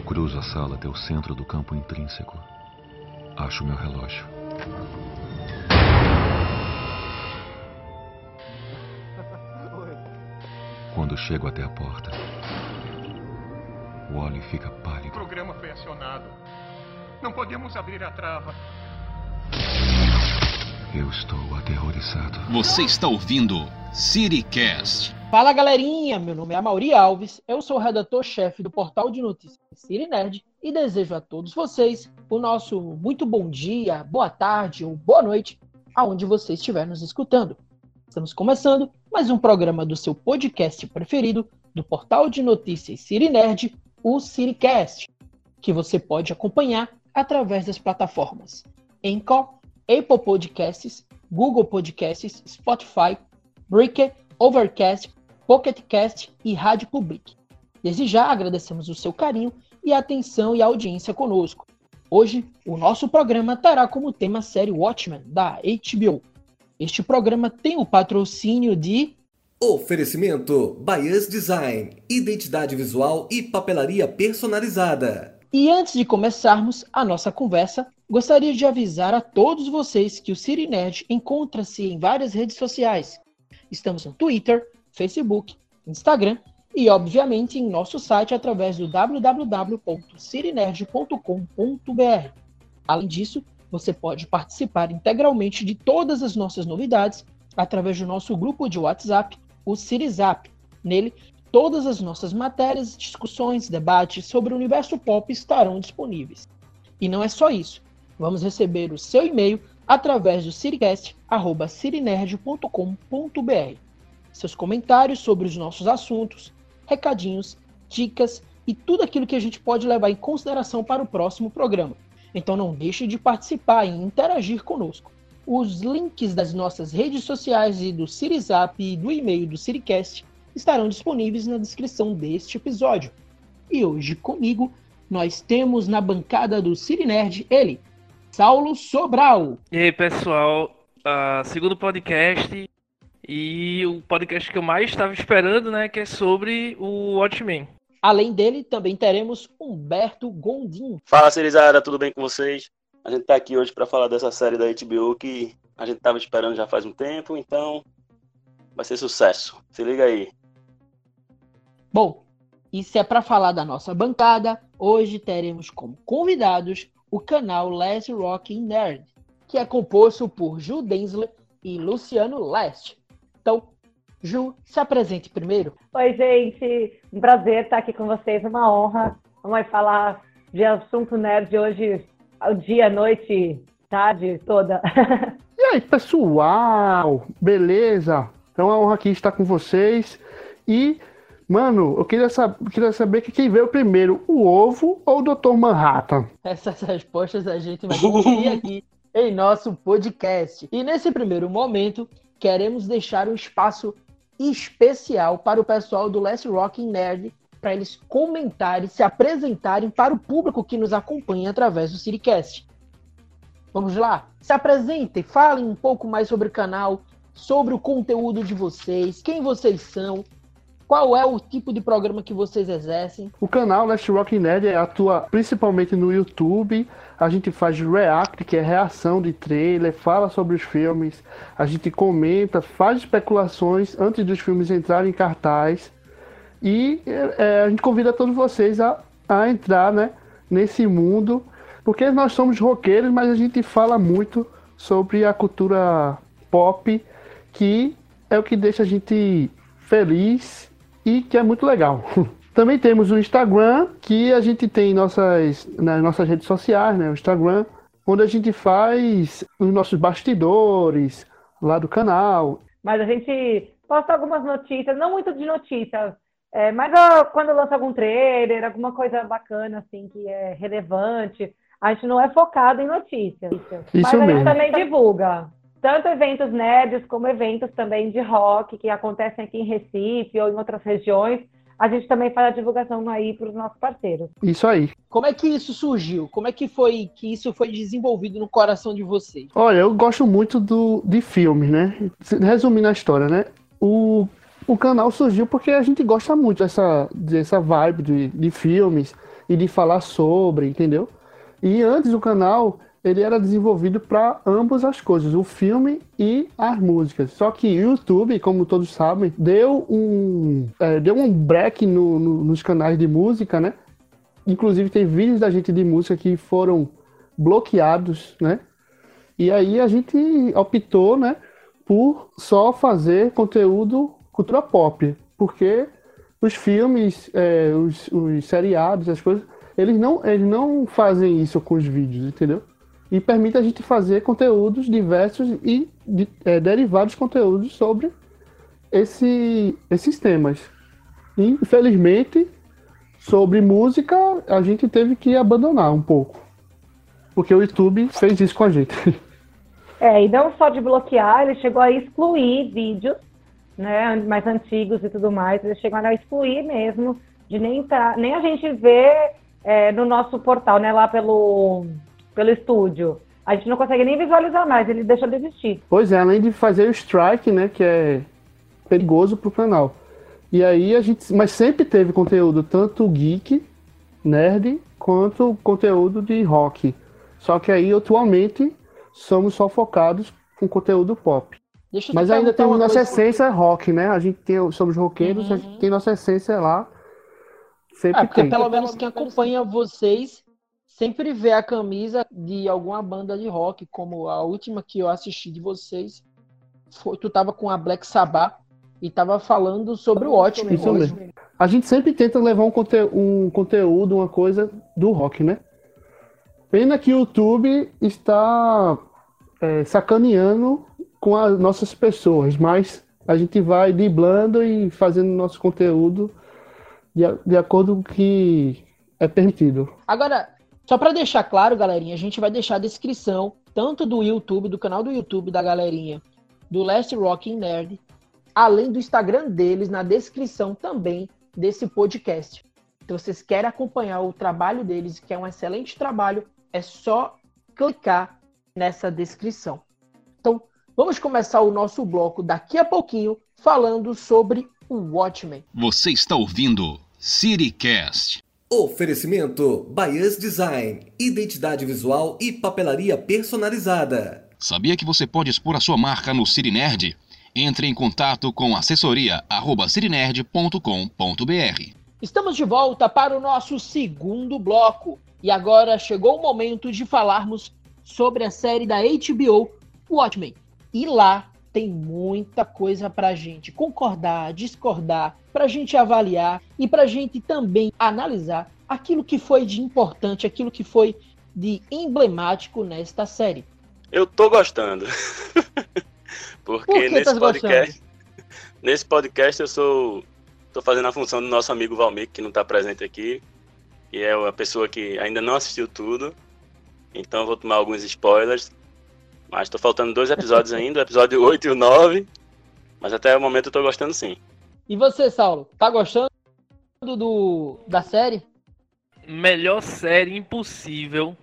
Eu cruzo a sala até o centro do campo intrínseco. Acho meu relógio. Quando chego até a porta, o Wally fica O pálido. programa foi acionado. Não podemos abrir a trava. Eu estou aterrorizado. Você está ouvindo CityCast. Fala galerinha, meu nome é Amaury Alves, eu sou redator-chefe do portal de notícias City Nerd e desejo a todos vocês o nosso muito bom dia, boa tarde ou boa noite, aonde você estiver nos escutando. Estamos começando mais um programa do seu podcast preferido do portal de notícias City Nerd, o CityCast, que você pode acompanhar através das plataformas Anchor, Apple Podcasts, Google Podcasts, Spotify, Breaker, Overcast, Pocket Cast e Rádio Public. Desde já agradecemos o seu carinho e atenção e audiência conosco. Hoje, o nosso programa terá como tema a série Watchmen, da HBO. Este programa tem o patrocínio de Oferecimento Bias Design, identidade visual e papelaria personalizada. E antes de começarmos a nossa conversa, gostaria de avisar a todos vocês que o City Nerd encontra-se em várias redes sociais. Estamos no Twitter, Facebook, Instagram e, obviamente, em nosso site através do www.citinerd.com.br. Além disso, você pode participar integralmente de todas as nossas novidades através do nosso grupo de WhatsApp, o CityZap. Nele, todas as nossas matérias, discussões, debates sobre o universo pop estarão disponíveis. E não é só isso. Vamos receber o seu e-mail através do citycast.citinerd.com.br. Seus comentários sobre os nossos assuntos, recadinhos, dicas e tudo aquilo que a gente pode levar em consideração para o próximo programa. Então não deixe de participar e interagir conosco. Os links das nossas redes sociais e do CityZap e do e-mail do CityCast estarão disponíveis na descrição deste episódio. E hoje comigo nós temos na bancada do City Nerd ele, Saulo Sobral. E aí, pessoal, ah, segundo podcast e o podcast que eu mais estava esperando, né, que é sobre o Watchmen. Além dele, também teremos Humberto Gondim. Fala, Cerizada, tudo bem com vocês? A gente tá aqui hoje para falar dessa série da HBO que a gente tava esperando já faz um tempo, então vai ser sucesso. Se liga aí. Bom, e se é para falar da nossa bancada, hoje teremos como convidados o canal Last Rock Nerd, que é composto por Ju Densler e Luciano Leste. Então, Ju, se apresente primeiro. Oi, gente. Um prazer estar aqui com vocês, uma honra. Vamos falar de assunto nerd hoje, ao dia, noite, tarde toda. E aí, pessoal? Beleza? Então é uma honra aqui estar com vocês. E, mano, eu queria, sab queria saber que quem veio primeiro, o ovo ou o Dr. Manhattan? Essas respostas a gente vai conseguir aqui em nosso podcast. E nesse primeiro momento, queremos deixar um espaço especial para o pessoal do Last Rock Nerd para eles comentarem, se apresentarem para o público que nos acompanha através do Citycast. Vamos lá? Se apresentem, falem um pouco mais sobre o canal, sobre o conteúdo de vocês, quem vocês são, qual é o tipo de programa que vocês exercem. O canal Last Rock Nerd atua principalmente no YouTube. A gente faz react, que é reação de trailer, fala sobre os filmes, a gente comenta, faz especulações antes dos filmes entrarem em cartaz. E é, a gente convida todos vocês a, a entrar né, nesse mundo, porque nós somos roqueiros, mas a gente fala muito sobre a cultura pop, que é o que deixa a gente feliz e que é muito legal. Também temos o Instagram, que a gente tem nossas, nas nossas redes sociais, né? O Instagram, onde a gente faz os nossos bastidores lá do canal. Mas a gente posta algumas notícias, não muito de notícias, é, mas ó, quando lança algum trailer, alguma coisa bacana, assim, que é relevante, a gente não é focado em notícias. Isso mas a gente mesmo. também divulga. Tanto eventos nerds como eventos também de rock que acontecem aqui em Recife ou em outras regiões. A gente também faz a divulgação aí para os nossos parceiros. Isso aí. Como é que isso surgiu? Como é que foi que isso foi desenvolvido no coração de vocês? Olha, eu gosto muito do, de filmes, né? Resumindo a história, né? O, o canal surgiu porque a gente gosta muito dessa, dessa vibe de, de filmes. e de falar sobre, entendeu? E antes o canal ele era desenvolvido para ambas as coisas, o filme e as músicas. Só que o YouTube, como todos sabem, deu um, é, deu um break no, no, nos canais de música, né? Inclusive tem vídeos da gente de música que foram bloqueados, né? E aí a gente optou, né, por só fazer conteúdo cultura pop, porque os filmes, é, os, os seriados, as coisas, eles não, eles não fazem isso com os vídeos, entendeu? E permite a gente fazer conteúdos diversos e de, é, derivados conteúdos sobre esse, esses temas. E, infelizmente, sobre música, a gente teve que abandonar um pouco. Porque o YouTube fez isso com a gente. É, e não só de bloquear, ele chegou a excluir vídeos né, mais antigos e tudo mais, eles chegaram a excluir mesmo, de nem entrar, nem a gente ver é, no nosso portal, né, lá pelo pelo estúdio. A gente não consegue nem visualizar mais, ele deixa de existir. Pois é, além de fazer o strike, né, que é perigoso pro canal. E aí a gente, mas sempre teve conteúdo tanto geek, nerd, quanto conteúdo de rock. Só que aí atualmente somos só focados com conteúdo pop. Mas ainda temos nossa essência rock, né? A gente tem, somos roqueiros, uhum. a gente tem nossa essência lá. Sempre é, porque tem. pelo menos quem acompanha vocês sempre vê a camisa de alguma banda de rock, como a última que eu assisti de vocês, foi, tu tava com a Black Sabbath e tava falando sobre o ótimo. Isso mesmo. A gente sempre tenta levar um, conte um conteúdo, uma coisa do rock, né? Pena que o YouTube está é, sacaneando com as nossas pessoas, mas a gente vai driblando e fazendo nosso conteúdo de, de acordo com o que é permitido. Agora, só para deixar claro, galerinha, a gente vai deixar a descrição tanto do YouTube, do canal do YouTube da galerinha, do Last Rocking Nerd, além do Instagram deles na descrição também desse podcast. Se vocês querem acompanhar o trabalho deles, que é um excelente trabalho, é só clicar nessa descrição. Então, vamos começar o nosso bloco daqui a pouquinho falando sobre o Watchmen. Você está ouvindo CityCast. Oferecimento Baias Design, identidade visual e papelaria personalizada. Sabia que você pode expor a sua marca no Cirinerd? Entre em contato com assessoria@cirinerd.com.br. Estamos de volta para o nosso segundo bloco e agora chegou o momento de falarmos sobre a série da HBO Watchmen. E lá tem muita coisa para gente concordar, discordar, para a gente avaliar e para a gente também analisar aquilo que foi de importante, aquilo que foi de emblemático nesta série. Eu tô gostando. Porque Por nesse podcast, gostando? nesse podcast eu sou tô fazendo a função do nosso amigo Valmir, que não está presente aqui, e é a pessoa que ainda não assistiu tudo. Então eu vou tomar alguns spoilers. Mas tô faltando dois episódios ainda, o episódio 8 e o 9. Mas até o momento eu tô gostando sim. E você, Saulo, tá gostando do, da série? Melhor série impossível.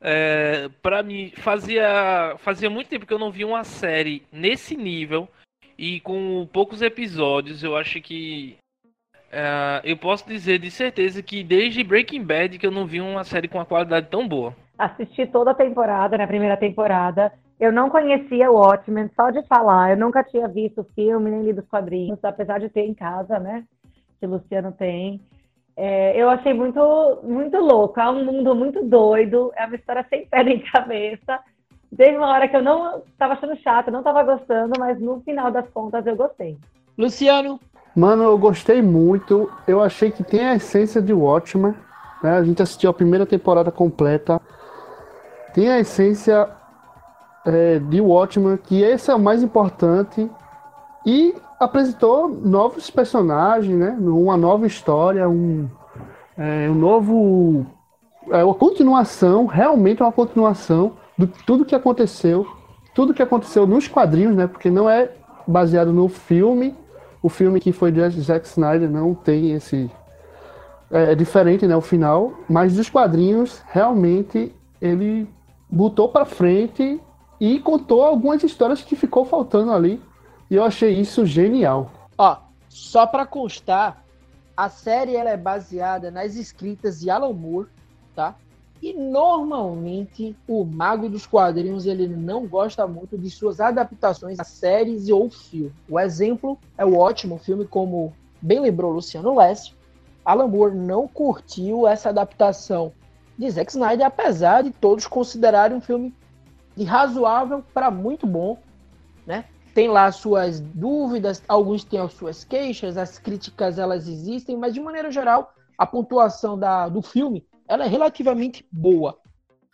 É, para mim, fazia, fazia muito tempo que eu não vi uma série nesse nível e com poucos episódios. Eu acho que é, eu posso dizer de certeza que desde Breaking Bad que eu não vi uma série com uma qualidade tão boa. Assisti toda a temporada, na primeira temporada. Eu não conhecia o Watchmen, só de falar. Eu nunca tinha visto o filme, nem lido os quadrinhos, apesar de ter em casa, né? Que o Luciano tem. É, eu achei muito, muito louco. É um mundo muito doido. É uma história sem pé nem cabeça. Teve uma hora que eu não estava achando chato, não estava gostando, mas no final das contas eu gostei. Luciano? Mano, eu gostei muito. Eu achei que tem a essência de Watchmen. Né? A gente assistiu a primeira temporada completa. Tem a essência é, de Watchmen, que esse é o mais importante, e apresentou novos personagens, né? Uma nova história, um, é, um novo. É uma continuação, realmente uma continuação de tudo que aconteceu, tudo que aconteceu nos quadrinhos, né? Porque não é baseado no filme. O filme que foi de Zack Snyder não tem esse. É, é diferente, né? O final, mas dos quadrinhos, realmente ele botou para frente e contou algumas histórias que ficou faltando ali. E eu achei isso genial. Ó, só para constar, A série ela é baseada nas escritas de Alan Moore, tá? E normalmente o mago dos quadrinhos ele não gosta muito de suas adaptações a séries ou filme. O exemplo é o ótimo filme, como bem lembrou Luciano Lécio. Alan Moore não curtiu essa adaptação de Zack Snyder, apesar de todos considerarem um filme de razoável para muito bom, né? Tem lá suas dúvidas, alguns têm as suas queixas, as críticas elas existem, mas de maneira geral a pontuação da, do filme ela é relativamente boa.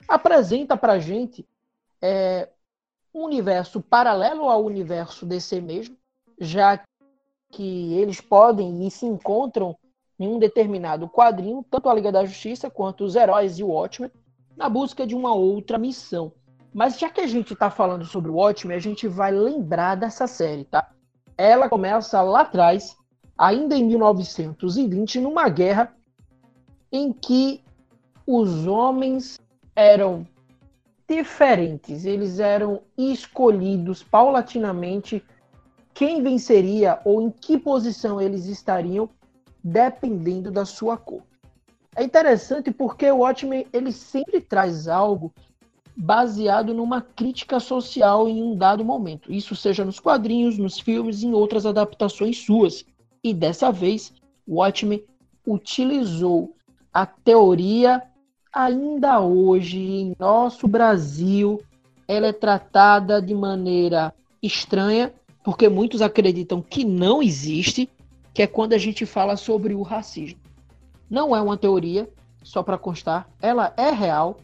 Apresenta para gente é, um universo paralelo ao universo DC mesmo, já que eles podem e se encontram em um determinado quadrinho, tanto a Liga da Justiça quanto os heróis e o Watchmen, na busca de uma outra missão. Mas já que a gente está falando sobre o Watchmen, a gente vai lembrar dessa série, tá? Ela começa lá atrás, ainda em 1920, numa guerra em que os homens eram diferentes, eles eram escolhidos paulatinamente quem venceria ou em que posição eles estariam dependendo da sua cor. É interessante porque o Watchmen ele sempre traz algo baseado numa crítica social em um dado momento. Isso seja nos quadrinhos, nos filmes em outras adaptações suas. E dessa vez, Watchmen utilizou a teoria ainda hoje em nosso Brasil ela é tratada de maneira estranha, porque muitos acreditam que não existe, que é quando a gente fala sobre o racismo. Não é uma teoria, só para constar, ela é real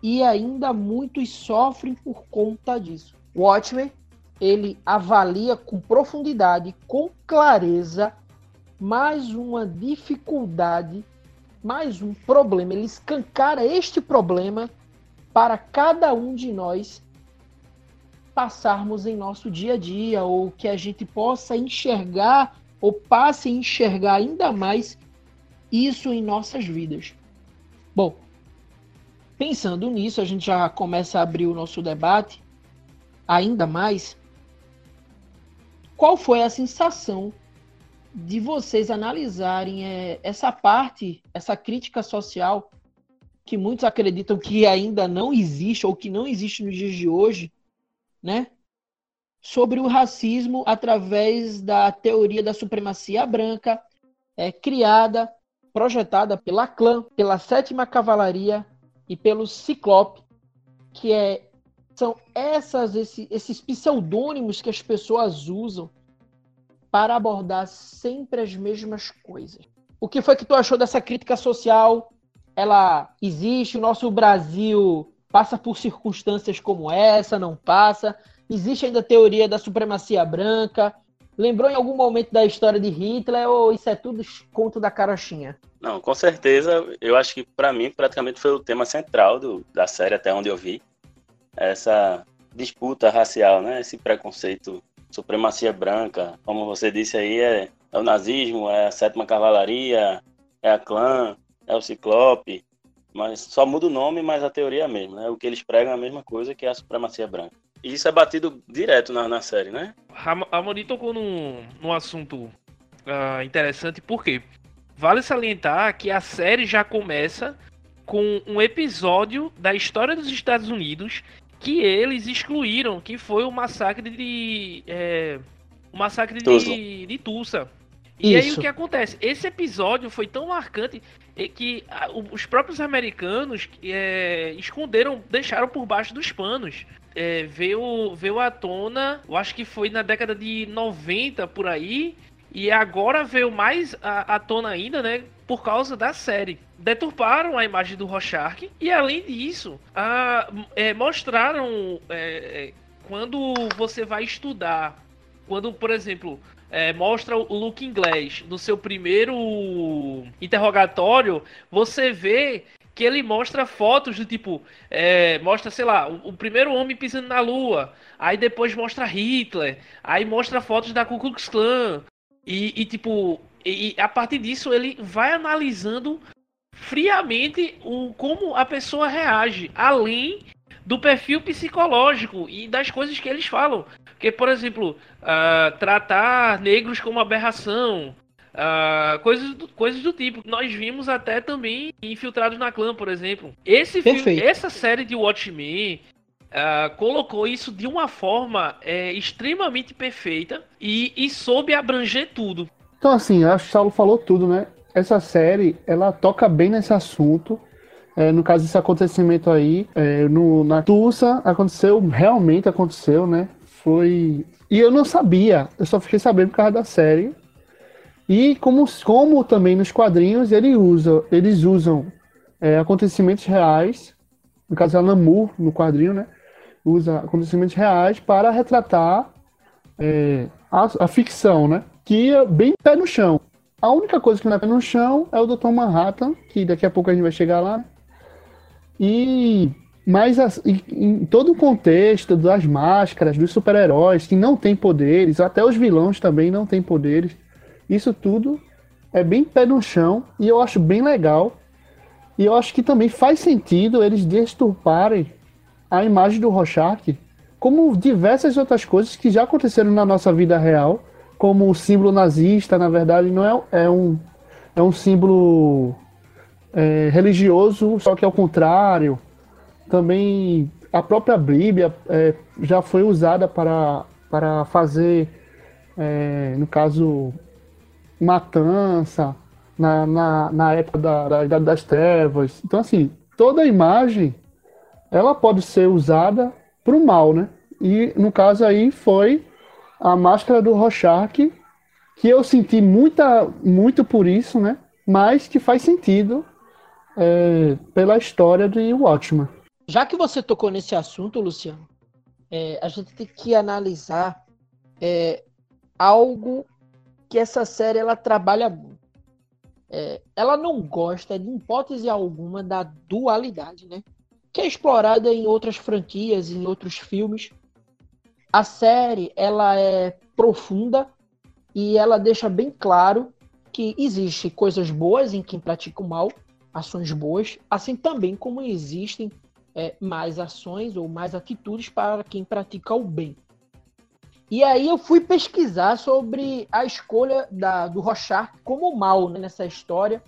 e ainda muitos sofrem por conta disso. Watchmen, ele avalia com profundidade, com clareza, mais uma dificuldade, mais um problema. Ele escancara este problema para cada um de nós passarmos em nosso dia a dia, ou que a gente possa enxergar ou passe a enxergar ainda mais isso em nossas vidas. Bom, pensando nisso, a gente já começa a abrir o nosso debate ainda mais. Qual foi a sensação de vocês analisarem é, essa parte, essa crítica social que muitos acreditam que ainda não existe ou que não existe nos dias de hoje, né? Sobre o racismo através da teoria da supremacia branca, é, criada, projetada pela clã, pela sétima cavalaria e pelo Ciclope, que é, são essas, esses, esses pseudônimos que as pessoas usam para abordar sempre as mesmas coisas. O que foi que tu achou dessa crítica social? Ela existe, o nosso Brasil passa por circunstâncias como essa, não passa? Existe ainda a teoria da supremacia branca. Lembrou em algum momento da história de Hitler ou isso é tudo conto da carochinha? Não, com certeza. Eu acho que para mim praticamente foi o tema central do, da série até onde eu vi. Essa disputa racial, né? Esse preconceito, supremacia branca, como você disse aí, é, é o nazismo, é a sétima cavalaria, é a clã, é o ciclope, mas só muda o nome, mas a teoria é a mesma, né? O que eles pregam é a mesma coisa que é a supremacia branca. E isso é batido direto na, na série, né? A Moni tocou num, num assunto uh, interessante, porque vale salientar que a série já começa com um episódio da história dos Estados Unidos que eles excluíram, que foi o massacre de. É, o massacre de, de Tulsa. E Isso. aí o que acontece? Esse episódio foi tão marcante que os próprios americanos é, esconderam, deixaram por baixo dos panos é, veio, veio à tona, eu acho que foi na década de 90 por aí, e agora veio mais à, à tona ainda, né? Por causa da série. Deturparam a imagem do Rorschach e, além disso, a, é, mostraram é, é, quando você vai estudar, quando, por exemplo, é, mostra o Luke inglês no seu primeiro interrogatório, você vê que ele mostra fotos do tipo, é, mostra, sei lá, o, o, primeiro homem pisando na lua, aí depois mostra Hitler, aí mostra fotos da Ku Klux Klan, e, e tipo, e, a partir disso ele vai analisando friamente o, como a pessoa reage, além do perfil psicológico e das coisas que eles falam. Porque, por exemplo, uh, tratar negros como aberração, Uh, coisas, do, coisas do tipo. Nós vimos até também Infiltrados na Clã, por exemplo. Esse filme, essa série de Watchmen uh, colocou isso de uma forma é, extremamente perfeita e, e soube abranger tudo. Então, assim, acho que o Saulo falou tudo, né? Essa série, ela toca bem nesse assunto. É, no caso desse acontecimento aí, é, no, na Tulsa, aconteceu, realmente aconteceu, né? Foi. E eu não sabia, eu só fiquei sabendo por causa da série. E como, como também nos quadrinhos ele usa, eles usam é, acontecimentos reais, no caso Alan Moore, no quadrinho, né? Usa acontecimentos reais para retratar é, a, a, ficção, né? Que é bem pé no chão. A única coisa que não é pé no chão é o Dr. Manhattan, que daqui a pouco a gente vai chegar lá. E mas em todo o contexto das máscaras, dos super-heróis que não têm poderes, até os vilões também não têm poderes. Isso tudo é bem pé no chão e eu acho bem legal. E eu acho que também faz sentido eles desturparem a imagem do Rorschach, como diversas outras coisas que já aconteceram na nossa vida real, como o símbolo nazista, na verdade, não é, é um, é um símbolo é, religioso, só que ao contrário. Também a própria Bíblia é, já foi usada para, para fazer, é, no caso, matança na, na, na época da, da Idade das Trevas. Então, assim, toda imagem ela pode ser usada para o mal, né? E no caso aí foi a máscara do Rorschach, que eu senti muita, muito por isso, né? Mas que faz sentido é, pela história de Watchman. Já que você tocou nesse assunto, Luciano, é, a gente tem que analisar é, algo que essa série ela trabalha. É, ela não gosta de hipótese alguma da dualidade, né? Que é explorada em outras franquias, em outros filmes. A série ela é profunda e ela deixa bem claro que existe coisas boas em quem pratica o mal, ações boas, assim também como existem é, mais ações ou mais atitudes para quem pratica o bem. E aí eu fui pesquisar sobre a escolha da, do Rochard como mal né, nessa história,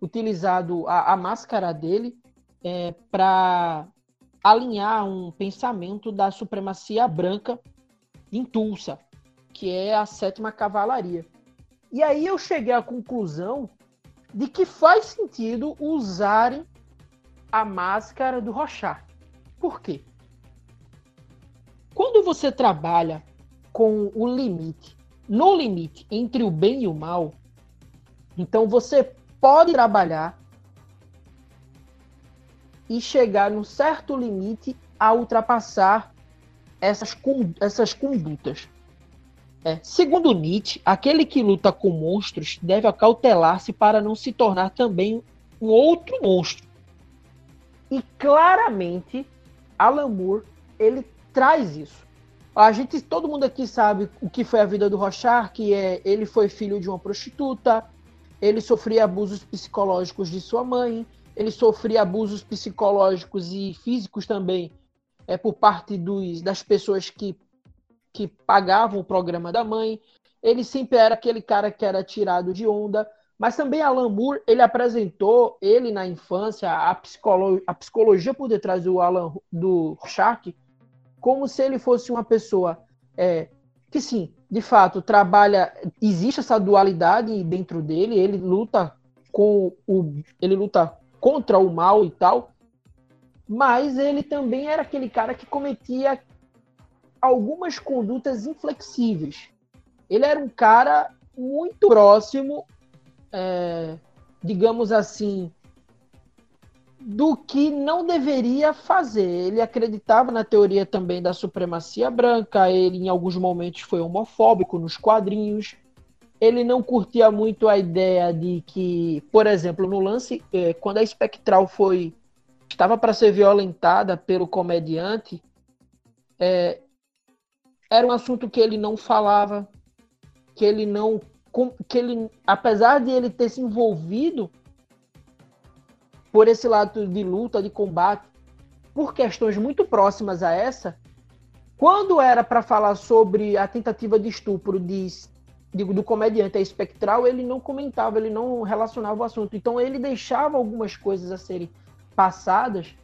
utilizado a, a máscara dele é, para alinhar um pensamento da supremacia branca em Tulsa, que é a sétima cavalaria. E aí eu cheguei à conclusão de que faz sentido usarem a máscara do Rochard. Por quê? Quando você trabalha com o limite, no limite entre o bem e o mal, então você pode trabalhar e chegar num certo limite a ultrapassar essas, essas condutas. É. Segundo Nietzsche, aquele que luta com monstros deve acautelar-se para não se tornar também um outro monstro. E claramente, Alan Moore, ele traz isso. A gente, todo mundo aqui sabe o que foi a vida do Rochard, que é ele foi filho de uma prostituta, ele sofria abusos psicológicos de sua mãe, ele sofria abusos psicológicos e físicos também é por parte dos, das pessoas que, que pagavam o programa da mãe. Ele sempre era aquele cara que era tirado de onda. Mas também Alan Moore, ele apresentou, ele na infância, a, psicolo, a psicologia por detrás do Alan do Shark, como se ele fosse uma pessoa é, que sim, de fato, trabalha, existe essa dualidade dentro dele, ele luta com o ele luta contra o mal e tal, mas ele também era aquele cara que cometia algumas condutas inflexíveis. Ele era um cara muito próximo, é, digamos assim, do que não deveria fazer. Ele acreditava na teoria também da supremacia branca, ele em alguns momentos foi homofóbico nos quadrinhos. Ele não curtia muito a ideia de que, por exemplo, no lance, é, quando a Espectral foi estava para ser violentada pelo comediante, é, era um assunto que ele não falava, que ele não, que ele, apesar de ele ter se envolvido por esse lado de luta, de combate, por questões muito próximas a essa, quando era para falar sobre a tentativa de estupro de, digo, do comediante é espectral, ele não comentava, ele não relacionava o assunto. Então ele deixava algumas coisas a serem passadas,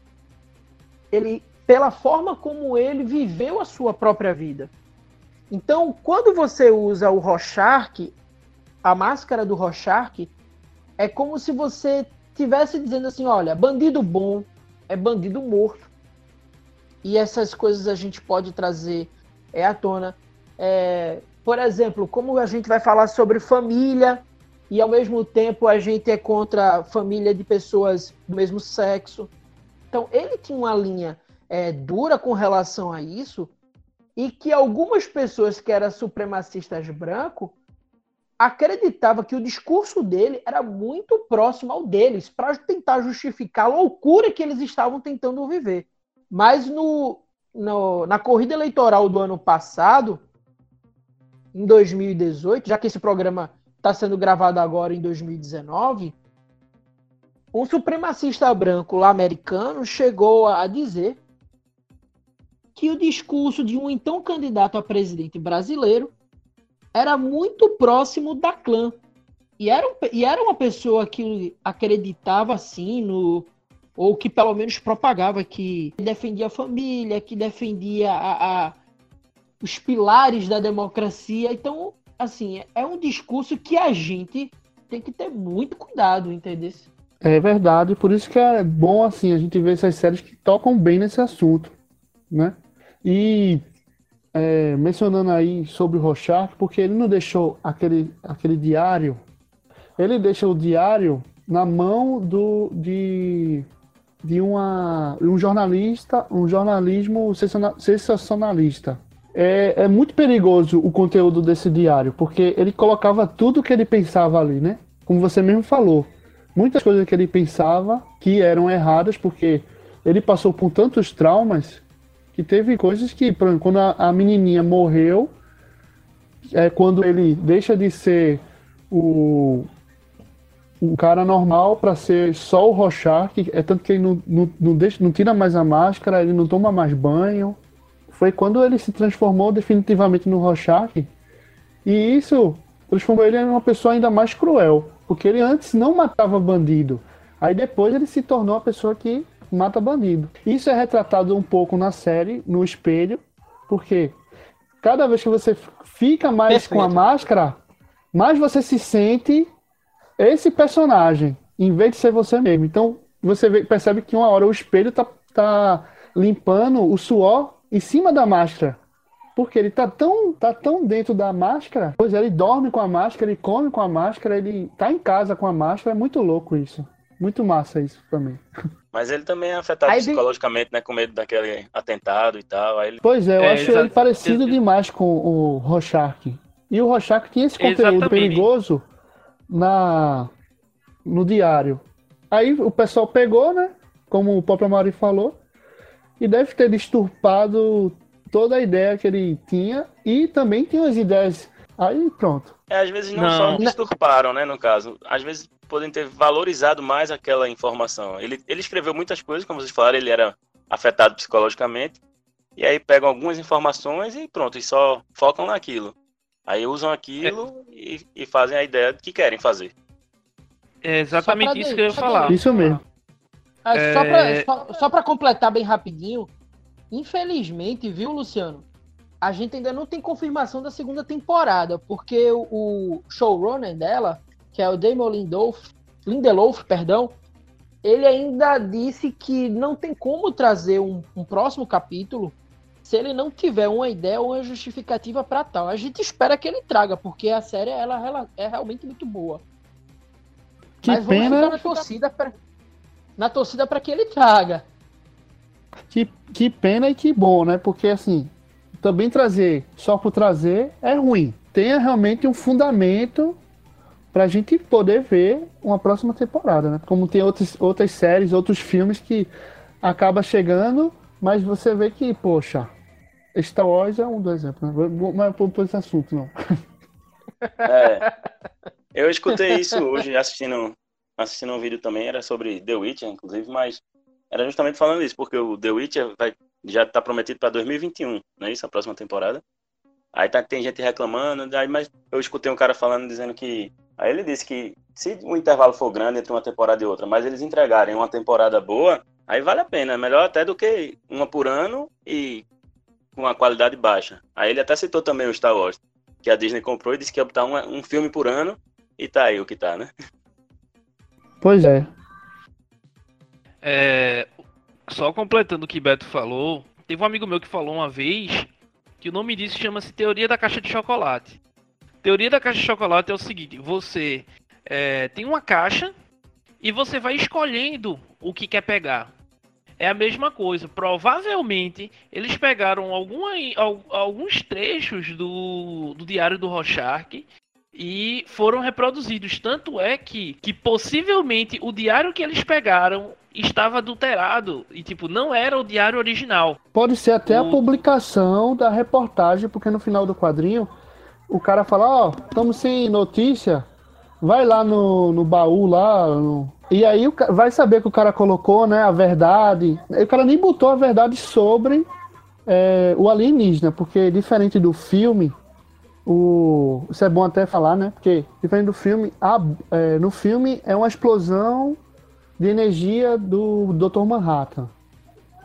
ele pela forma como ele viveu a sua própria vida. Então, quando você usa o Rorschach, a máscara do Rorschach, é como se você tivesse dizendo assim, olha, bandido bom é bandido morto. E essas coisas a gente pode trazer é, à tona. É, por exemplo, como a gente vai falar sobre família e ao mesmo tempo a gente é contra a família de pessoas do mesmo sexo. Então ele tinha uma linha é, dura com relação a isso e que algumas pessoas que eram supremacistas brancos acreditava que o discurso dele era muito próximo ao deles para tentar justificar a loucura que eles estavam tentando viver. Mas no, no, na corrida eleitoral do ano passado, em 2018, já que esse programa está sendo gravado agora em 2019, um supremacista branco lá americano chegou a dizer que o discurso de um então candidato a presidente brasileiro era muito próximo da clã. E era, e era uma pessoa que acreditava assim no. Ou que pelo menos propagava que defendia a família, que defendia a, a os pilares da democracia. Então, assim, é um discurso que a gente tem que ter muito cuidado, entendeu? É verdade, por isso que é bom assim a gente ver essas séries que tocam bem nesse assunto, né? E é, mencionando aí sobre o Rorschach, porque ele não deixou aquele, aquele diário, ele deixa o diário na mão do, de, de uma, um jornalista, um jornalismo sensacionalista é, é muito perigoso o conteúdo desse diário, porque ele colocava tudo que ele pensava ali, né? Como você mesmo falou. Muitas coisas que ele pensava que eram erradas, porque ele passou por tantos traumas que teve coisas que, por exemplo, quando a, a menininha morreu, é quando ele deixa de ser o, o cara normal para ser só o Rochard, que é tanto que ele não, não, não, deixa, não tira mais a máscara, ele não toma mais banho foi quando ele se transformou definitivamente no Rorschach. E isso transformou ele em uma pessoa ainda mais cruel. Porque ele antes não matava bandido. Aí depois ele se tornou a pessoa que mata bandido. Isso é retratado um pouco na série, no espelho, porque cada vez que você fica mais Perfeito. com a máscara, mais você se sente esse personagem, em vez de ser você mesmo. Então você vê, percebe que uma hora o espelho tá, tá limpando o suor em cima da máscara. Porque ele tá tão, tá tão dentro da máscara. Pois é, ele dorme com a máscara, ele come com a máscara, ele tá em casa com a máscara. É muito louco isso. Muito massa isso também. Mas ele também é afetado aí psicologicamente, né? Com medo daquele atentado e tal. Ele... Pois é, eu é, acho ele parecido demais com o Rorschach. E o Rorschach tinha esse conteúdo exatamente. perigoso na no diário. Aí o pessoal pegou, né? Como o próprio Mari falou, e deve ter disturpado toda a ideia que ele tinha e também tinha as ideias. Aí pronto. É, às vezes não, não. só disturparam, né, no caso. Às vezes podem ter valorizado mais aquela informação. Ele, ele escreveu muitas coisas, como vocês falaram, ele era afetado psicologicamente. E aí pegam algumas informações e pronto, e só focam naquilo. Aí usam aquilo é. e, e, fazem a ideia que querem fazer. É exatamente isso que eu ia falar. Isso mesmo. Ah, é... Só para completar bem rapidinho, infelizmente, viu, Luciano? A gente ainda não tem confirmação da segunda temporada, porque o, o showrunner dela, que é o Damon Lindelof, Lindelof, perdão, ele ainda disse que não tem como trazer um, um próximo capítulo se ele não tiver uma ideia ou uma justificativa para tal. A gente espera que ele traga, porque a série ela, ela é realmente muito boa. Que Mas vamos pena. na torcida pra na torcida para que ele traga. Que, que pena e que bom, né? Porque assim, também trazer só por trazer é ruim. Tenha realmente um fundamento pra gente poder ver uma próxima temporada, né? Como tem outras, outras séries, outros filmes que acaba chegando, mas você vê que, poxa, Star Wars é um dos exemplos, né? Mas por esse assunto, não. É, eu escutei isso hoje assistindo assistindo um vídeo também, era sobre The Witcher, inclusive, mas era justamente falando isso, porque o The Witcher vai, já está prometido para 2021, não é isso? A próxima temporada. Aí tá, tem gente reclamando, aí, mas eu escutei um cara falando, dizendo que. Aí ele disse que se o intervalo for grande entre uma temporada e outra, mas eles entregarem uma temporada boa, aí vale a pena. É melhor até do que uma por ano e com uma qualidade baixa. Aí ele até citou também o Star Wars, que a Disney comprou e disse que ia botar um, um filme por ano, e tá aí o que tá, né? Pois é. É, só completando o que Beto falou, teve um amigo meu que falou uma vez que o nome disso chama-se Teoria da Caixa de Chocolate. Teoria da Caixa de Chocolate é o seguinte: você é, tem uma caixa e você vai escolhendo o que quer pegar. É a mesma coisa. Provavelmente eles pegaram alguma, alguns trechos do, do Diário do Rorschach e foram reproduzidos. Tanto é que, que possivelmente o diário que eles pegaram estava adulterado e tipo não era o diário original. Pode ser até o... a publicação da reportagem, porque no final do quadrinho o cara fala, ó, oh, estamos sem notícia, vai lá no, no baú lá, no... e aí o, vai saber que o cara colocou, né, a verdade. O cara nem botou a verdade sobre é, o alienígena, porque diferente do filme, o, isso é bom até falar, né? Porque diferente do filme, a, é, no filme é uma explosão de energia do Dr. Manhattan.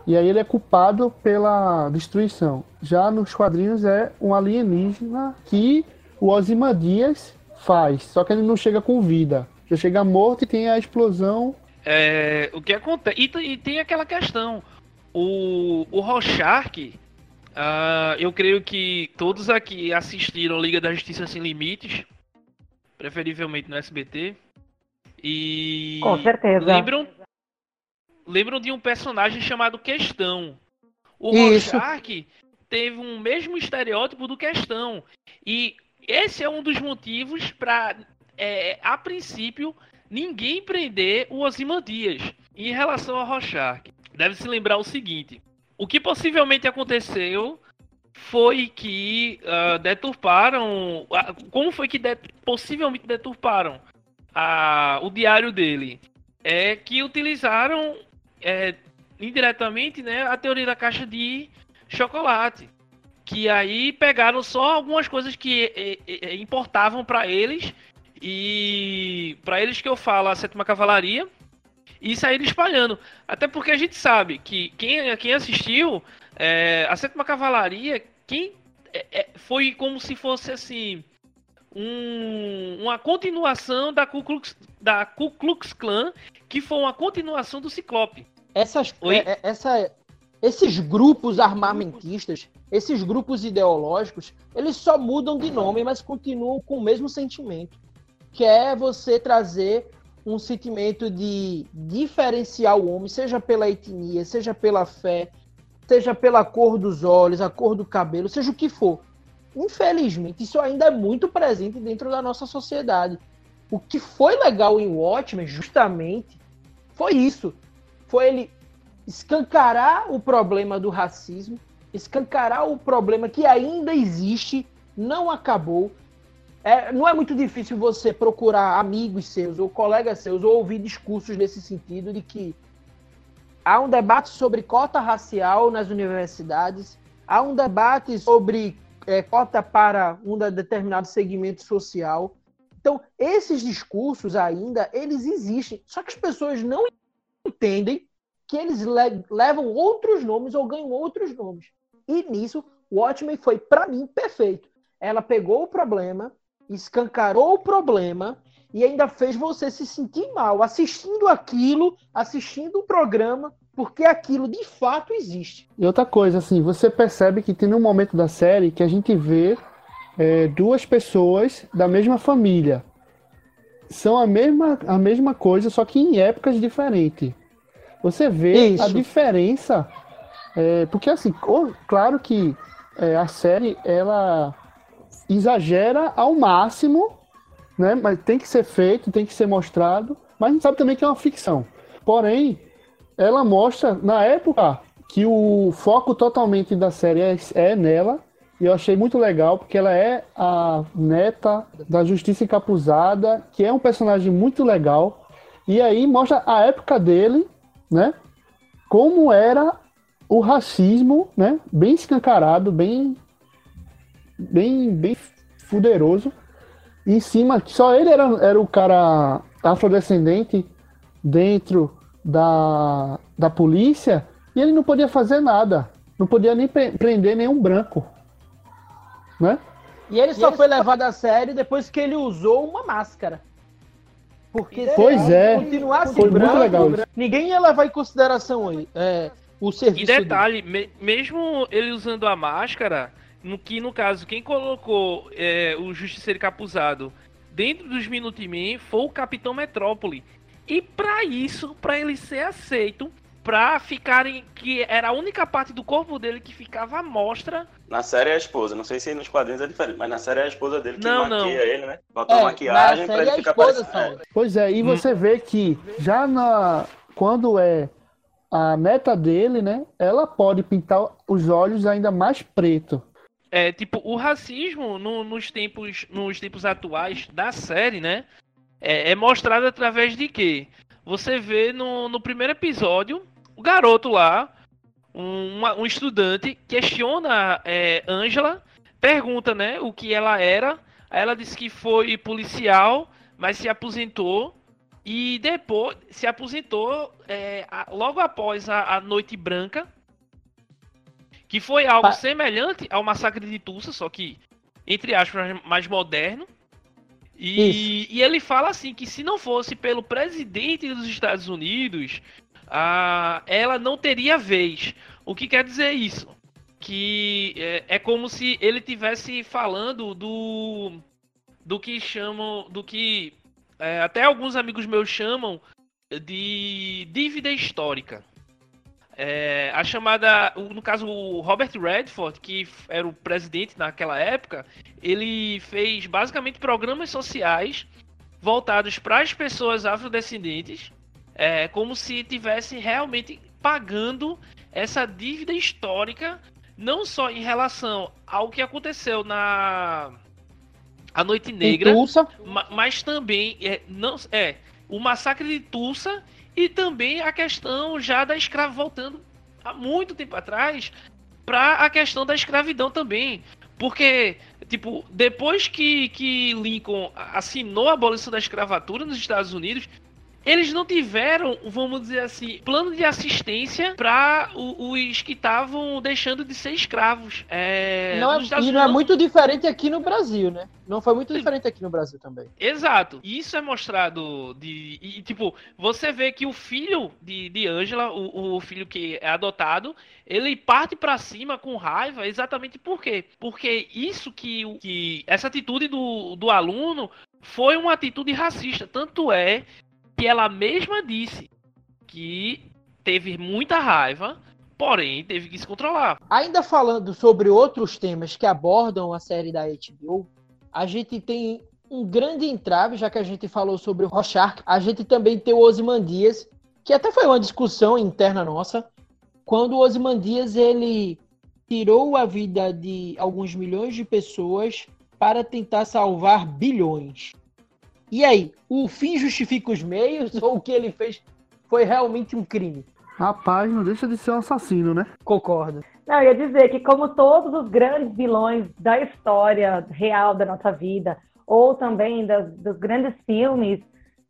E aí ele é culpado pela destruição. Já nos quadrinhos é um alienígena que o Ozymandias faz, só que ele não chega com vida. Já chega morto e tem a explosão. É, o que acontece? E, e tem aquela questão. O, o Rorschach, uh, eu creio que todos aqui assistiram Liga da Justiça Sem Limites, preferivelmente no SBT. E. Com certeza. Lembram, lembram de um personagem chamado Questão. O Rorschach teve um mesmo estereótipo do Questão. E esse é um dos motivos para, é, a princípio, ninguém prender o Ozymandias. Em relação ao Rorschach, deve se lembrar o seguinte: o que possivelmente aconteceu foi que uh, deturparam. Uh, como foi que de, possivelmente deturparam a, o diário dele? É que utilizaram é, indiretamente né, a teoria da caixa de chocolate. Que aí pegaram só algumas coisas que é, é, importavam para eles. E para eles que eu falo a sétima cavalaria. E saíram espalhando. Até porque a gente sabe que quem, quem assistiu é, a sétima cavalaria, quem é, é, foi como se fosse assim um, uma continuação da Ku, Klux, da Ku Klux Klan, que foi uma continuação do Ciclope. Essas, é, é, essa, esses grupos armamentistas, esses grupos ideológicos, eles só mudam de nome, mas continuam com o mesmo sentimento, que é você trazer um sentimento de diferenciar o homem, seja pela etnia, seja pela fé, seja pela cor dos olhos, a cor do cabelo, seja o que for. Infelizmente, isso ainda é muito presente dentro da nossa sociedade. O que foi legal em Watchmen, justamente, foi isso. Foi ele escancarar o problema do racismo, escancarar o problema que ainda existe, não acabou. É, não é muito difícil você procurar amigos seus ou colegas seus ou ouvir discursos nesse sentido de que há um debate sobre cota racial nas universidades, há um debate sobre é, cota para um determinado segmento social. Então, esses discursos ainda, eles existem. Só que as pessoas não entendem que eles le levam outros nomes ou ganham outros nomes. E nisso, o Watchmen foi, para mim, perfeito. Ela pegou o problema, escancarou o problema e ainda fez você se sentir mal assistindo aquilo, assistindo o programa, porque aquilo de fato existe. E outra coisa, assim, você percebe que tem um momento da série que a gente vê é, duas pessoas da mesma família. São a mesma, a mesma coisa, só que em épocas diferentes. Você vê Isso. a diferença. É, porque, assim, claro que é, a série ela exagera ao máximo, né? Mas tem que ser feito, tem que ser mostrado. Mas a gente sabe também que é uma ficção. Porém, ela mostra, na época, que o foco totalmente da série é, é nela. E eu achei muito legal, porque ela é a neta da Justiça Encapuzada, que é um personagem muito legal. E aí mostra a época dele, né? Como era o racismo, né? Bem escancarado, bem bem, bem fuderoso. E em cima, só ele era, era o cara afrodescendente dentro da, da polícia e ele não podia fazer nada. Não podia nem prender nenhum branco. Né? E ele só e ele foi só... levado a sério depois que ele usou uma máscara. Porque pois se é, continuasse foi branco, muito legal ninguém ia levar em consideração é, o serviço. E detalhe, me, mesmo ele usando a máscara, no que no caso quem colocou é, o Justiceiro Capuzado dentro dos Minutemen foi o Capitão Metrópole. E para isso, para ele ser aceito, pra ficarem. que era a única parte do corpo dele que ficava à mostra. Na série é a esposa, não sei se nos quadrinhos é diferente, mas na série é a esposa dele que não, maquia não. ele, né? Bota é, maquiagem pra ele é ficar parecendo. É. Pois é, e você hum. vê que já na. quando é a neta dele, né? Ela pode pintar os olhos ainda mais preto. É, tipo, o racismo no, nos, tempos, nos tempos atuais da série, né? É, é mostrado através de quê? Você vê no, no primeiro episódio o garoto lá, um, um estudante, questiona é, Angela, pergunta, né, o que ela era. Ela disse que foi policial, mas se aposentou. E depois se aposentou é, logo após a, a, Noite Branca, que foi algo pa... semelhante ao massacre de Tulsa, só que, entre aspas, mais moderno. E, e, ele fala assim que se não fosse pelo presidente dos Estados Unidos, ah, ela não teria vez. O que quer dizer isso? Que é, é como se ele tivesse falando do do que chamam, do que é, até alguns amigos meus chamam de dívida histórica. É, a chamada, no caso o Robert Redford, que era o presidente naquela época, ele fez basicamente programas sociais voltados para as pessoas afrodescendentes é como se tivesse realmente pagando essa dívida histórica, não só em relação ao que aconteceu na a Noite Negra, mas também é, não é o massacre de Tulsa e também a questão já da escrava voltando há muito tempo atrás para a questão da escravidão também. Porque, tipo, depois que, que Lincoln assinou a abolição da escravatura nos Estados Unidos, eles não tiveram, vamos dizer assim, plano de assistência para os que estavam deixando de ser escravos. É, não é, e não é muito diferente aqui no Brasil, né? Não foi muito diferente aqui no Brasil também. Exato. Isso é mostrado de. E, tipo, você vê que o filho de, de Angela, o, o filho que é adotado, ele parte para cima com raiva exatamente por quê? Porque isso que, que essa atitude do, do aluno foi uma atitude racista. Tanto é que ela mesma disse que teve muita raiva, porém teve que se controlar. Ainda falando sobre outros temas que abordam a série da HBO, a gente tem um grande entrave, já que a gente falou sobre o Rorschach, a gente também tem o Ozymandias, que até foi uma discussão interna nossa, quando o Ozymandias ele tirou a vida de alguns milhões de pessoas para tentar salvar bilhões. E aí, o fim justifica os meios ou o que ele fez foi realmente um crime? Rapaz, não deixa de ser um assassino, né? Concordo. Não, eu ia dizer que como todos os grandes vilões da história real da nossa vida, ou também das, dos grandes filmes,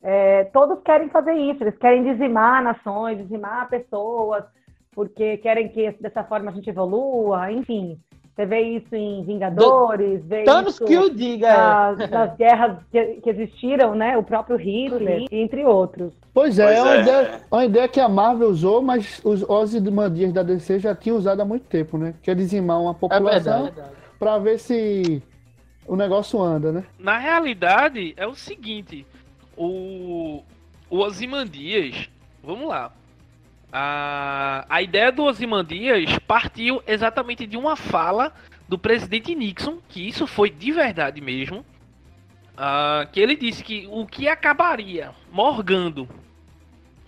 é, todos querem fazer isso. Eles querem dizimar nações, dizimar pessoas, porque querem que dessa forma a gente evolua, enfim. Você vê isso em Vingadores, vê Thanos isso que o diga. Nas, nas guerras que, que, existiram, né? O próprio Hitler, entre outros. Pois é, pois é, uma, é. Ideia, uma ideia que a Marvel usou, mas os Ozymandias da DC já tinham usado há muito tempo, né? Que é dizimar uma população é para ver se o negócio anda, né? Na realidade, é o seguinte, o, o Ozymandias, vamos lá, a, a ideia do Ozymandias partiu exatamente de uma fala do presidente Nixon, que isso foi de verdade mesmo, uh, que ele disse que o que acabaria morgando,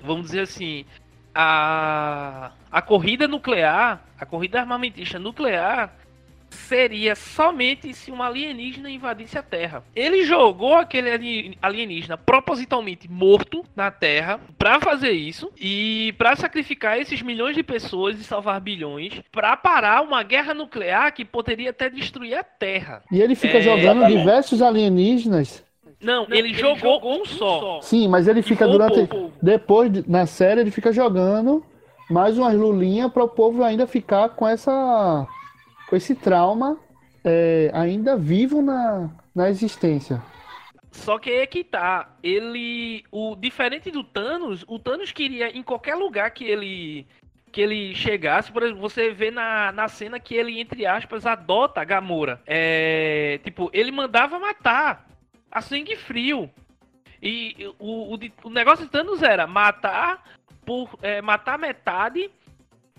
vamos dizer assim, a, a corrida nuclear, a corrida armamentista nuclear, seria somente se um alienígena invadisse a Terra. Ele jogou aquele alienígena propositalmente morto na Terra para fazer isso e para sacrificar esses milhões de pessoas e salvar bilhões para parar uma guerra nuclear que poderia até destruir a Terra. E ele fica é... jogando diversos alienígenas não, ele, ele jogou, jogou, um só. Sim, mas ele fica durante. Depois, na série, ele fica jogando mais umas lulinhas para o povo ainda ficar com essa. Com esse trauma é, ainda vivo na, na existência. Só que é que tá. Ele. O diferente do Thanos, o Thanos queria em qualquer lugar que ele. Que ele chegasse, por exemplo, você vê na, na cena que ele, entre aspas, adota a Gamora. É. Tipo, ele mandava matar a sangue frio. E o, o, o negócio de Thanos era matar por é, matar metade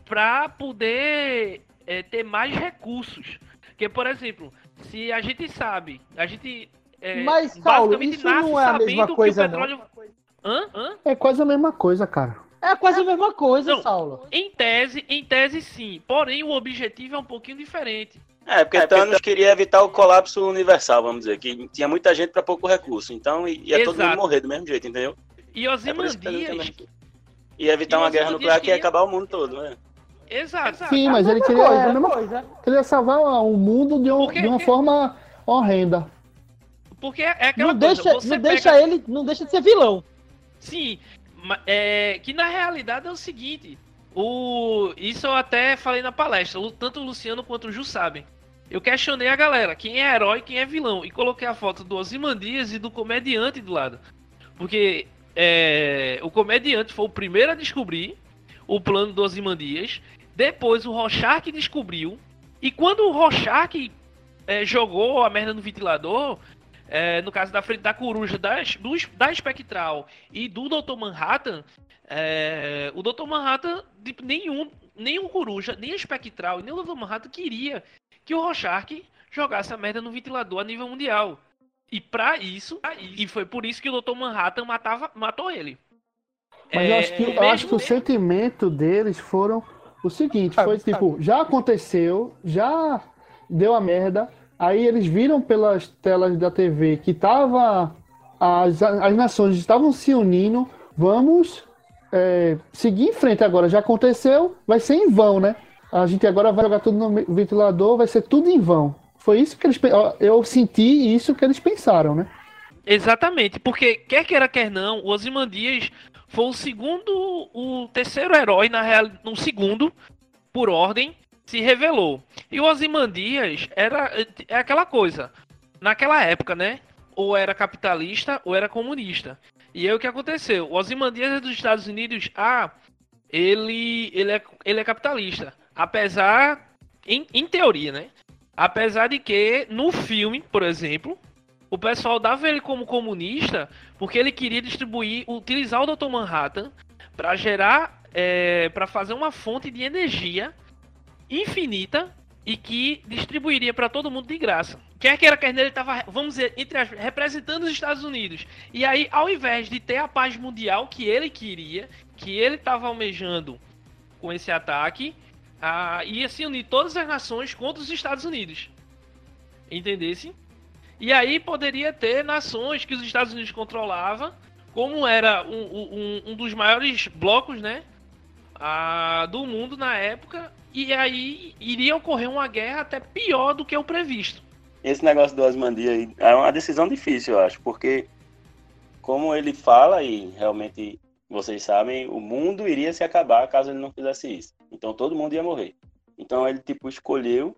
para poder é, ter mais recursos. Que, por exemplo, se a gente sabe, a gente. É, Mas, Saulo, isso não é a mesma coisa, petróleo... não. Hã? Hã? É quase a mesma coisa, cara. É quase a mesma coisa, não, Saulo. Em tese, em tese sim. Porém, o objetivo é um pouquinho diferente. É, porque é, Thanos porque... queria evitar o colapso universal, vamos dizer, que tinha muita gente para pouco recurso, então ia Exato. todo mundo morrer do mesmo jeito, entendeu? E Ozymandias... É ia evitar uma guerra nuclear que ia acabar o mundo todo, né? Exato. Sim, mas ele queria, coisa, mesma... coisa. queria salvar o mundo de, um, de uma forma horrenda. Porque é aquela não coisa, deixa, não deixa ele, não deixa de ser vilão. Sim, é, que na realidade é o seguinte, o, isso eu até falei na palestra, tanto o Luciano quanto o Ju sabem. Eu questionei a galera, quem é herói e quem é vilão. E coloquei a foto do Ozymandias e do comediante do lado. Porque é, o comediante foi o primeiro a descobrir o plano do Ozymandias. Depois o Rorschach descobriu. E quando o Rorschach é, jogou a merda no ventilador, é, no caso da frente da coruja das, do, da Espectral e do Dr. Manhattan, é, o Dr. Manhattan, tipo, nenhum, nenhum coruja, nem a Espectral e nem o Dr. Manhattan queria que o Rorschach jogasse a merda no ventilador a nível mundial. E para isso, e foi por isso que o Dr. Manhattan matava, matou ele. Mas é, eu acho que, eu acho que o sentimento deles foram o seguinte, foi tipo, já aconteceu, já deu a merda, aí eles viram pelas telas da TV que tava as, as nações estavam se unindo, vamos é, seguir em frente agora. Já aconteceu, vai ser em vão, né? A gente agora vai jogar tudo no ventilador, vai ser tudo em vão. Foi isso que eles eu senti isso que eles pensaram, né? Exatamente, porque quer queira quer não, o Ozymandias foi o segundo, o terceiro herói na real, no segundo por ordem se revelou. E o Ozymandias era é aquela coisa. Naquela época, né? Ou era capitalista ou era comunista. E aí o que aconteceu? O Ozymandias é dos Estados Unidos, ah, ele, ele, é, ele é capitalista. Apesar, em, em teoria, né? Apesar de que, no filme, por exemplo, o pessoal dava ele como comunista porque ele queria distribuir, utilizar o Dr. Manhattan para gerar, é, para fazer uma fonte de energia infinita e que distribuiria para todo mundo de graça. Quer queira, quer ele estava, vamos dizer, entre as, representando os Estados Unidos. E aí, ao invés de ter a paz mundial que ele queria, que ele estava almejando com esse ataque, a, ia se unir todas as nações contra os Estados Unidos. Entendesse? E aí poderia ter nações que os Estados Unidos controlava, como era um, um, um dos maiores blocos, né? A, do mundo na época, e aí iria ocorrer uma guerra até pior do que o previsto. Esse negócio do Osmandia aí é uma decisão difícil, eu acho, porque como ele fala, e realmente vocês sabem, o mundo iria se acabar caso ele não fizesse isso. Então todo mundo ia morrer. Então ele tipo escolheu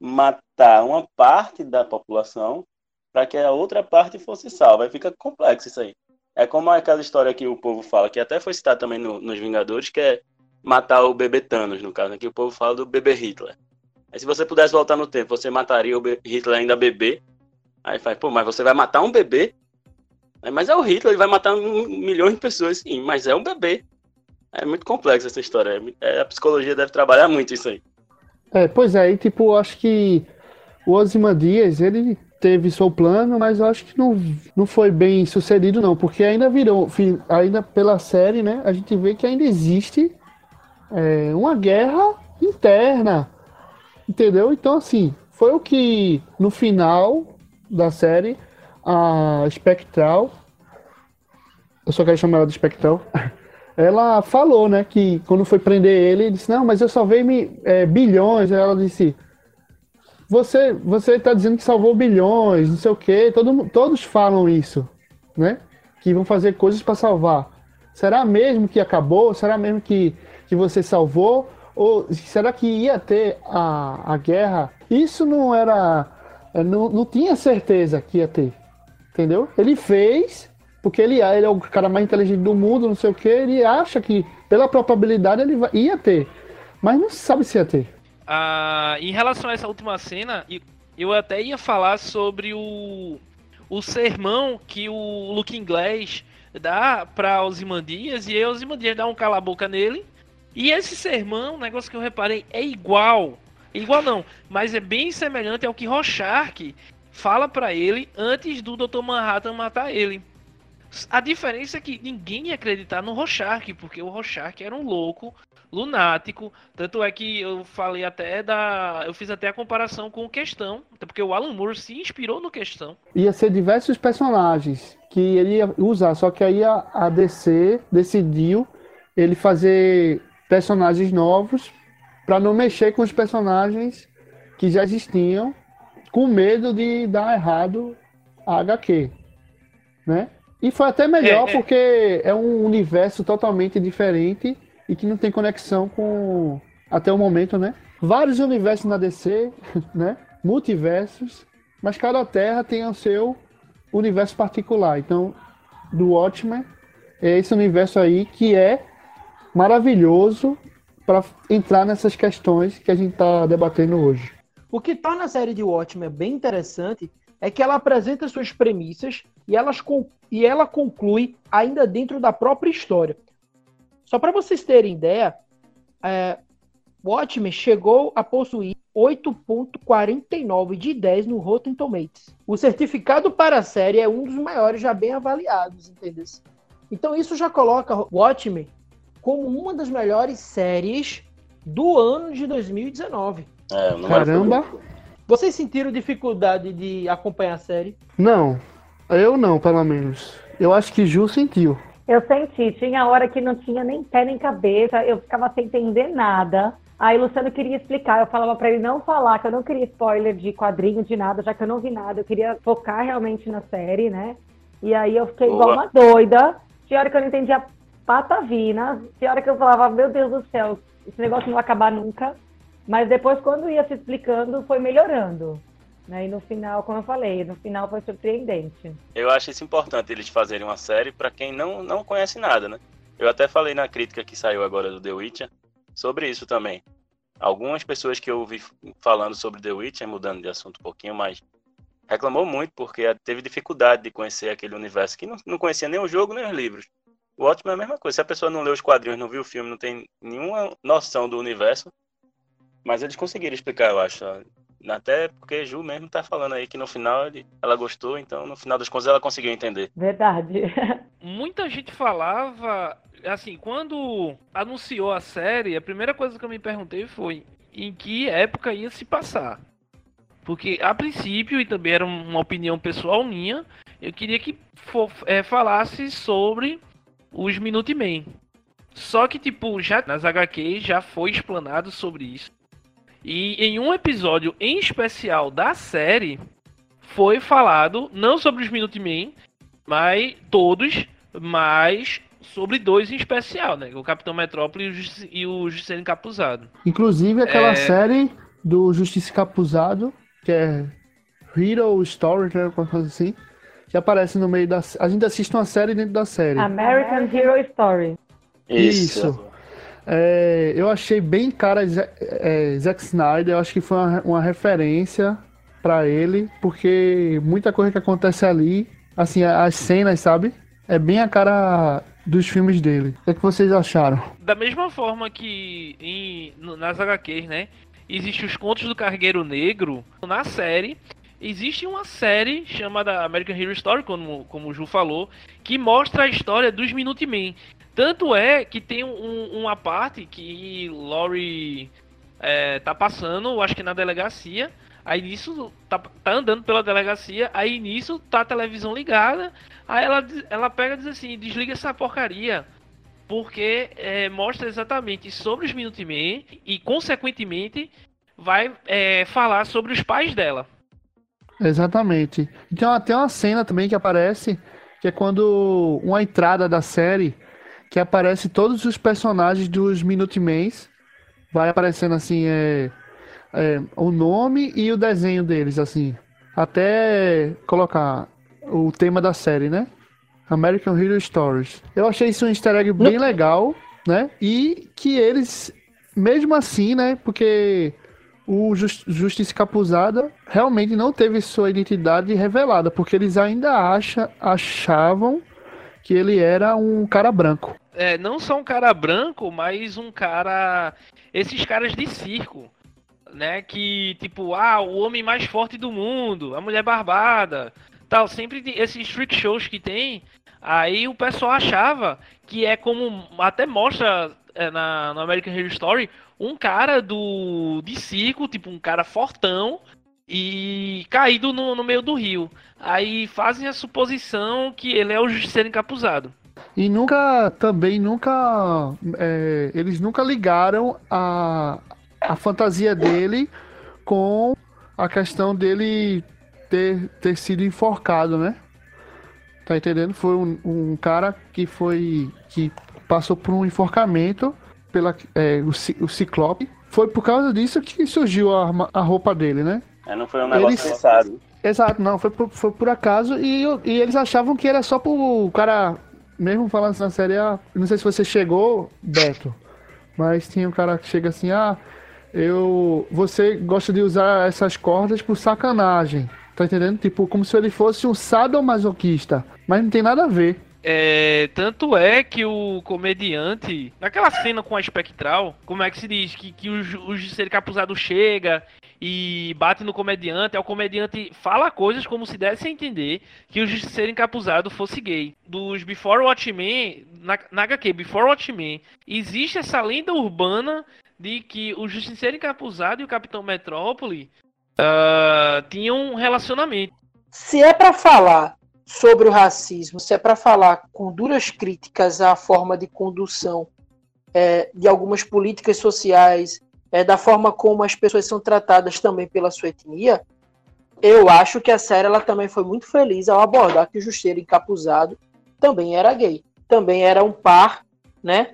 matar uma parte da população para que a outra parte fosse salva. Aí fica complexo isso aí. É como aquela história que o povo fala, que até foi citado também no, nos Vingadores, que é matar o bebê Thanos, no caso. Aqui o povo fala do bebê Hitler. Aí se você pudesse voltar no tempo, você mataria o Hitler ainda bebê? Aí faz, pô, mas você vai matar um bebê? Aí, mas é o Hitler, ele vai matar um, milhões de pessoas, sim, mas é um bebê. É muito complexo essa história. É, a psicologia deve trabalhar muito isso aí. É, pois é, e tipo, acho que o Ozymandias, ele teve seu plano, mas eu acho que não, não foi bem sucedido, não, porque ainda virou, ainda pela série, né, a gente vê que ainda existe é, uma guerra interna Entendeu? Então, assim, foi o que no final da série a Spectral, eu só quero chamar ela de Spectral, ela falou, né, que quando foi prender ele, disse, não, mas eu salvei é, bilhões, ela disse, você você está dizendo que salvou bilhões, não sei o quê, todo, todos falam isso, né, que vão fazer coisas para salvar. Será mesmo que acabou? Será mesmo que, que você salvou? Ou será que ia ter a, a guerra? Isso não era. Não, não tinha certeza que ia ter. Entendeu? Ele fez, porque ele, ele é o cara mais inteligente do mundo, não sei o que, ele acha que, pela probabilidade, ele ia ter. Mas não sabe se ia ter. Ah, em relação a essa última cena, eu até ia falar sobre o, o sermão que o Luke Inglês dá para Osimandias e Osimandias dá um cala-boca nele. E esse sermão, negócio que eu reparei, é igual. Igual não, mas é bem semelhante ao que Rorschach fala para ele antes do Dr. Manhattan matar ele. A diferença é que ninguém ia acreditar no Rorschach, porque o Rorschach era um louco, lunático. Tanto é que eu falei até da. Eu fiz até a comparação com o Questão, porque o Alan Moore se inspirou no Questão. Ia ser diversos personagens que ele ia usar, só que aí a, a DC decidiu ele fazer personagens novos para não mexer com os personagens que já existiam, com medo de dar errado a HQ, né? E foi até melhor é, é. porque é um universo totalmente diferente e que não tem conexão com até o momento, né? Vários universos na DC, né? Multiversos, mas cada terra tem o seu universo particular. Então, do Watchmen é esse universo aí que é maravilhoso para entrar nessas questões que a gente está debatendo hoje. O que torna a série de Watchmen bem interessante é que ela apresenta suas premissas e, elas, e ela conclui ainda dentro da própria história. Só para vocês terem ideia, é, Watchmen chegou a possuir 8.49 de 10 no Rotten Tomatoes. O certificado para a série é um dos maiores já bem avaliados, entendeu? Então isso já coloca Watchmen como uma das melhores séries do ano de 2019. É, Caramba! Vocês sentiram dificuldade de acompanhar a série? Não, eu não, pelo menos. Eu acho que Ju sentiu. Eu senti, tinha hora que não tinha nem pé nem cabeça, eu ficava sem entender nada. Aí o Luciano queria explicar, eu falava para ele não falar, que eu não queria spoiler de quadrinho, de nada, já que eu não vi nada, eu queria focar realmente na série, né? E aí eu fiquei Boa. igual uma doida. Tinha hora que eu não entendia patavina. Tinha hora que eu falava, meu Deus do céu, esse negócio não vai acabar nunca. Mas depois, quando ia se explicando, foi melhorando. Né? E no final, como eu falei, no final foi surpreendente. Eu acho isso importante, eles fazerem uma série para quem não, não conhece nada, né? Eu até falei na crítica que saiu agora do The Witcher sobre isso também. Algumas pessoas que eu ouvi falando sobre The Witcher, mudando de assunto um pouquinho, mas reclamou muito porque teve dificuldade de conhecer aquele universo que não, não conhecia nem o jogo nem os livros. O ótimo é a mesma coisa. Se a pessoa não leu os quadrinhos, não viu o filme, não tem nenhuma noção do universo. Mas eles conseguiram explicar, eu acho. Até porque Ju mesmo tá falando aí que no final ele, ela gostou, então no final das contas ela conseguiu entender. Verdade. Muita gente falava, assim, quando anunciou a série, a primeira coisa que eu me perguntei foi em que época ia se passar. Porque a princípio, e também era uma opinião pessoal minha, eu queria que for, é, falasse sobre os Minutemen. Só que, tipo, já nas HQs já foi explanado sobre isso. E em um episódio em especial da série, foi falado não sobre os Minutemen, mas todos, mas sobre dois em especial, né? O Capitão Metrópole e o Justiceiro Encapuzado. Inclusive aquela é... série do Justiça Encapuzado, que é Hero Story, né? Alguma coisa assim que aparece no meio da. A gente assiste uma série dentro da série. American Hero Story. Isso. Isso. É, eu achei bem cara é, Zack Snyder, eu acho que foi uma, uma referência para ele, porque muita coisa que acontece ali, assim, as cenas, sabe? É bem a cara dos filmes dele. O que, é que vocês acharam? Da mesma forma que em, nas HQs, né? Existem os contos do Cargueiro Negro, na série existe uma série chamada American Hero Story, como, como o Ju falou, que mostra a história dos Minutemen. Tanto é que tem um, uma parte que Laurie é, tá passando, acho que na delegacia. Aí nisso tá, tá andando pela delegacia, aí nisso tá a televisão ligada. Aí ela, ela pega e diz assim: desliga essa porcaria. Porque é, mostra exatamente sobre os Minutemen e, consequentemente, vai é, falar sobre os pais dela. Exatamente. Então tem uma cena também que aparece, que é quando uma entrada da série, que aparece todos os personagens dos Minutemens, vai aparecendo assim, é, é, o nome e o desenho deles, assim, até colocar o tema da série, né? American Hero Stories. Eu achei isso um easter egg bem legal, né? E que eles, mesmo assim, né? Porque o Justiça Capuzada realmente não teve sua identidade revelada, porque eles ainda acha, achavam que ele era um cara branco. É, não só um cara branco, mas um cara. Esses caras de circo, né? Que, tipo, ah, o homem mais forte do mundo, a mulher barbada, tal. Sempre esses freak shows que tem. Aí o pessoal achava que é como. Até mostra é, na, no American Horror Story um cara do de circo, tipo um cara fortão e caído no, no meio do rio. Aí fazem a suposição que ele é o justiceiro encapuzado. E nunca, também nunca, é, eles nunca ligaram a, a fantasia dele com a questão dele ter, ter sido enforcado, né? Tá entendendo? Foi um, um cara que foi, que passou por um enforcamento pela é, o, o Ciclope. Foi por causa disso que surgiu a, a roupa dele, né? É, não foi um negócio eles... pensado. Exato, não, foi por, foi por acaso e, e eles achavam que era só pro cara, mesmo falando na série, ah, não sei se você chegou, Beto, mas tinha um cara que chega assim, ah, eu, você gosta de usar essas cordas por sacanagem, tá entendendo? Tipo, como se ele fosse um sadomasoquista, mas não tem nada a ver. É, tanto é que o comediante, naquela cena com a espectral, como é que se diz? Que, que o, o Jusceiro Capuzado chega e bate no comediante, aí o comediante fala coisas como se desse a entender que o Justiceiro Encapuzado fosse gay. Dos Before Watchmen, na, na HQ Before Watchmen, existe essa lenda urbana de que o Justiceiro Encapuzado e o Capitão Metrópole uh, tinham um relacionamento. Se é para falar sobre o racismo, se é para falar com duras críticas à forma de condução é, de algumas políticas sociais, é, da forma como as pessoas são tratadas também pela sua etnia, eu acho que a série ela também foi muito feliz ao abordar que o Justeiro Encapuzado também era gay, também era um par, né,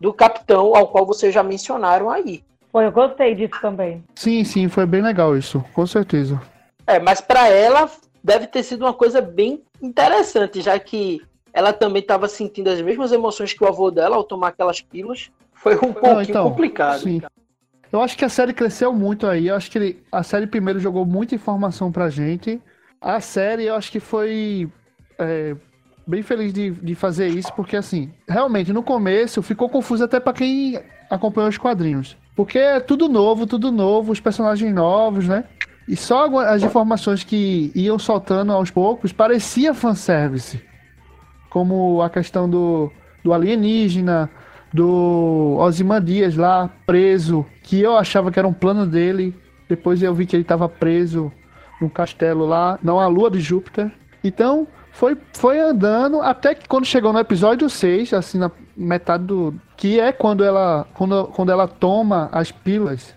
do capitão ao qual vocês já mencionaram aí. Foi, eu gostei disso também. Sim, sim, foi bem legal isso, com certeza. É, mas para ela deve ter sido uma coisa bem interessante, já que ela também estava sentindo as mesmas emoções que o avô dela ao tomar aquelas pílulas. Foi um pouquinho então, complicado. Sim. Eu acho que a série cresceu muito aí. Eu acho que ele, a série primeiro jogou muita informação pra gente. A série, eu acho que foi é, bem feliz de, de fazer isso, porque assim, realmente no começo ficou confuso até para quem acompanhou os quadrinhos. Porque é tudo novo, tudo novo, os personagens novos, né? E só as informações que iam soltando aos poucos parecia fanservice. Como a questão do, do alienígena, do Ozymandias lá preso, que eu achava que era um plano dele. Depois eu vi que ele estava preso num castelo lá, não a lua de Júpiter. Então, foi, foi andando até que quando chegou no episódio 6, assim, na metade do. Que é quando ela, quando, quando ela toma as pilas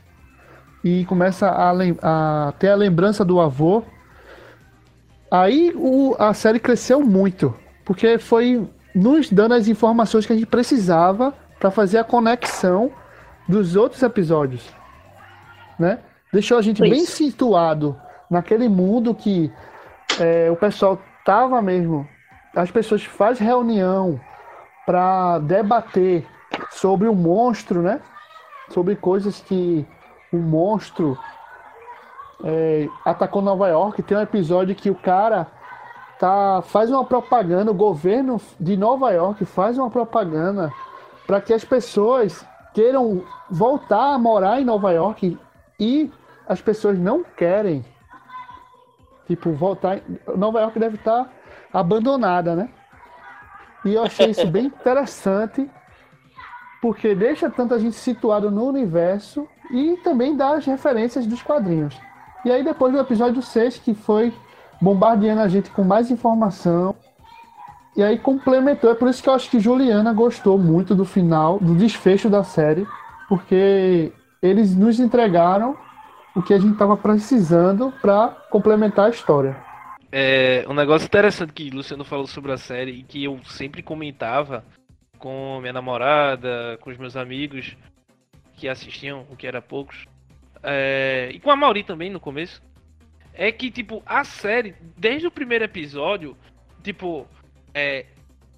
e começa a, a ter a lembrança do avô. Aí o, a série cresceu muito, porque foi nos dando as informações que a gente precisava para fazer a conexão dos outros episódios, né? Deixou a gente Isso. bem situado naquele mundo que é, o pessoal tava mesmo. As pessoas fazem reunião para debater sobre o monstro, né? Sobre coisas que o monstro é, atacou Nova York. Tem um episódio que o cara tá, faz uma propaganda, o governo de Nova York faz uma propaganda para que as pessoas queiram voltar a morar em Nova York e as pessoas não querem. Tipo, voltar. Nova York deve estar abandonada, né? E eu achei isso bem interessante porque deixa tanta gente situada no universo e também dá as referências dos quadrinhos. E aí depois do episódio 6, que foi bombardeando a gente com mais informação, e aí complementou. É por isso que eu acho que Juliana gostou muito do final, do desfecho da série, porque eles nos entregaram o que a gente estava precisando para complementar a história. É, um negócio interessante que o Luciano falou sobre a série e que eu sempre comentava com minha namorada, com os meus amigos que assistiam, o que era poucos, é, e com a Mauri também no começo, é que, tipo, a série, desde o primeiro episódio, tipo, é,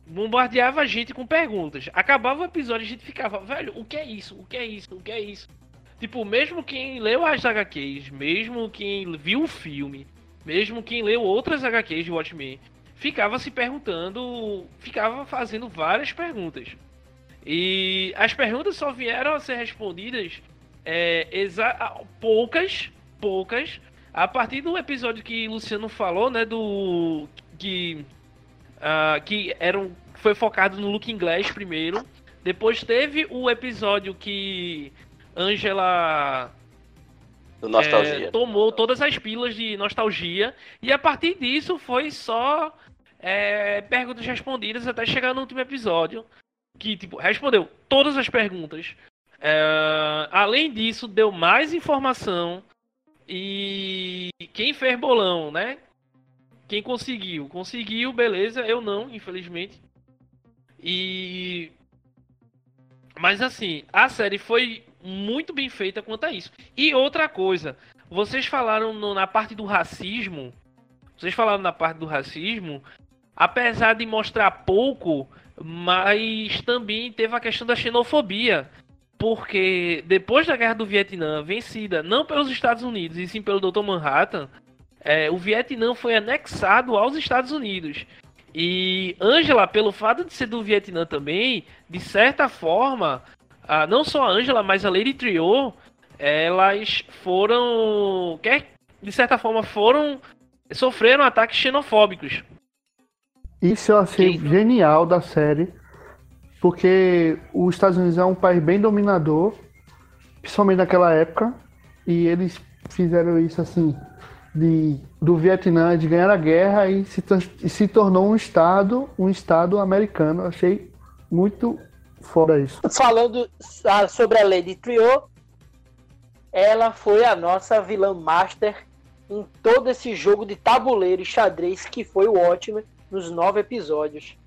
bombardeava a gente com perguntas. Acabava o episódio a gente ficava, velho, o que é isso? O que é isso? O que é isso? Tipo, mesmo quem leu as HQs, mesmo quem viu o filme, mesmo quem leu outras HQs de Watchmen, ficava se perguntando, ficava fazendo várias perguntas. E as perguntas só vieram a ser respondidas é, poucas, poucas, a partir do episódio que Luciano falou, né, do que uh, que era um, foi focado no Looking Glass primeiro. Depois teve o episódio que Angela é, tomou todas as pilas de nostalgia. E a partir disso foi só é, perguntas respondidas até chegar no último episódio. Que, tipo, respondeu todas as perguntas. É, além disso, deu mais informação. E quem fez bolão, né? Quem conseguiu? Conseguiu, beleza. Eu não, infelizmente. E. Mas assim, a série foi muito bem feita quanto a isso. E outra coisa, vocês falaram no, na parte do racismo. Vocês falaram na parte do racismo. Apesar de mostrar pouco, mas também teve a questão da xenofobia. Porque depois da guerra do Vietnã, vencida não pelos Estados Unidos e sim pelo Dr. Manhattan, é, o Vietnã foi anexado aos Estados Unidos. E Angela, pelo fato de ser do Vietnã também, de certa forma, a, não só a Angela, mas a Lady Trio, elas foram, quer, de certa forma, foram sofreram ataques xenofóbicos. Isso eu achei que... genial da série, porque os Estados Unidos é um país bem dominador, principalmente naquela época, e eles fizeram isso assim de, do Vietnã de ganhar a guerra e se, e se tornou um estado, um estado americano. Achei muito fora isso. Falando sobre a Lady Trio, ela foi a nossa vilã master em todo esse jogo de tabuleiro e xadrez que foi o ótimo nos nove episódios.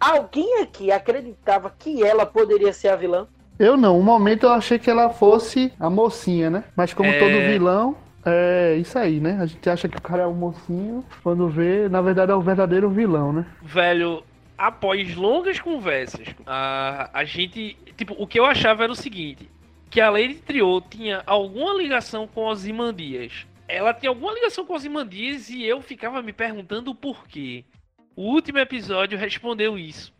Alguém aqui acreditava que ela poderia ser a vilã? Eu não. Um momento eu achei que ela fosse a mocinha, né? Mas como é... todo vilão, é isso aí, né? A gente acha que o cara é um mocinho, quando vê, na verdade é o verdadeiro vilão, né? Velho, após longas conversas, a, a gente. Tipo, o que eu achava era o seguinte: que a Lady Trio tinha alguma ligação com Ozymandias. Ela tinha alguma ligação com Ozymandias e eu ficava me perguntando o porquê. O último episódio respondeu isso.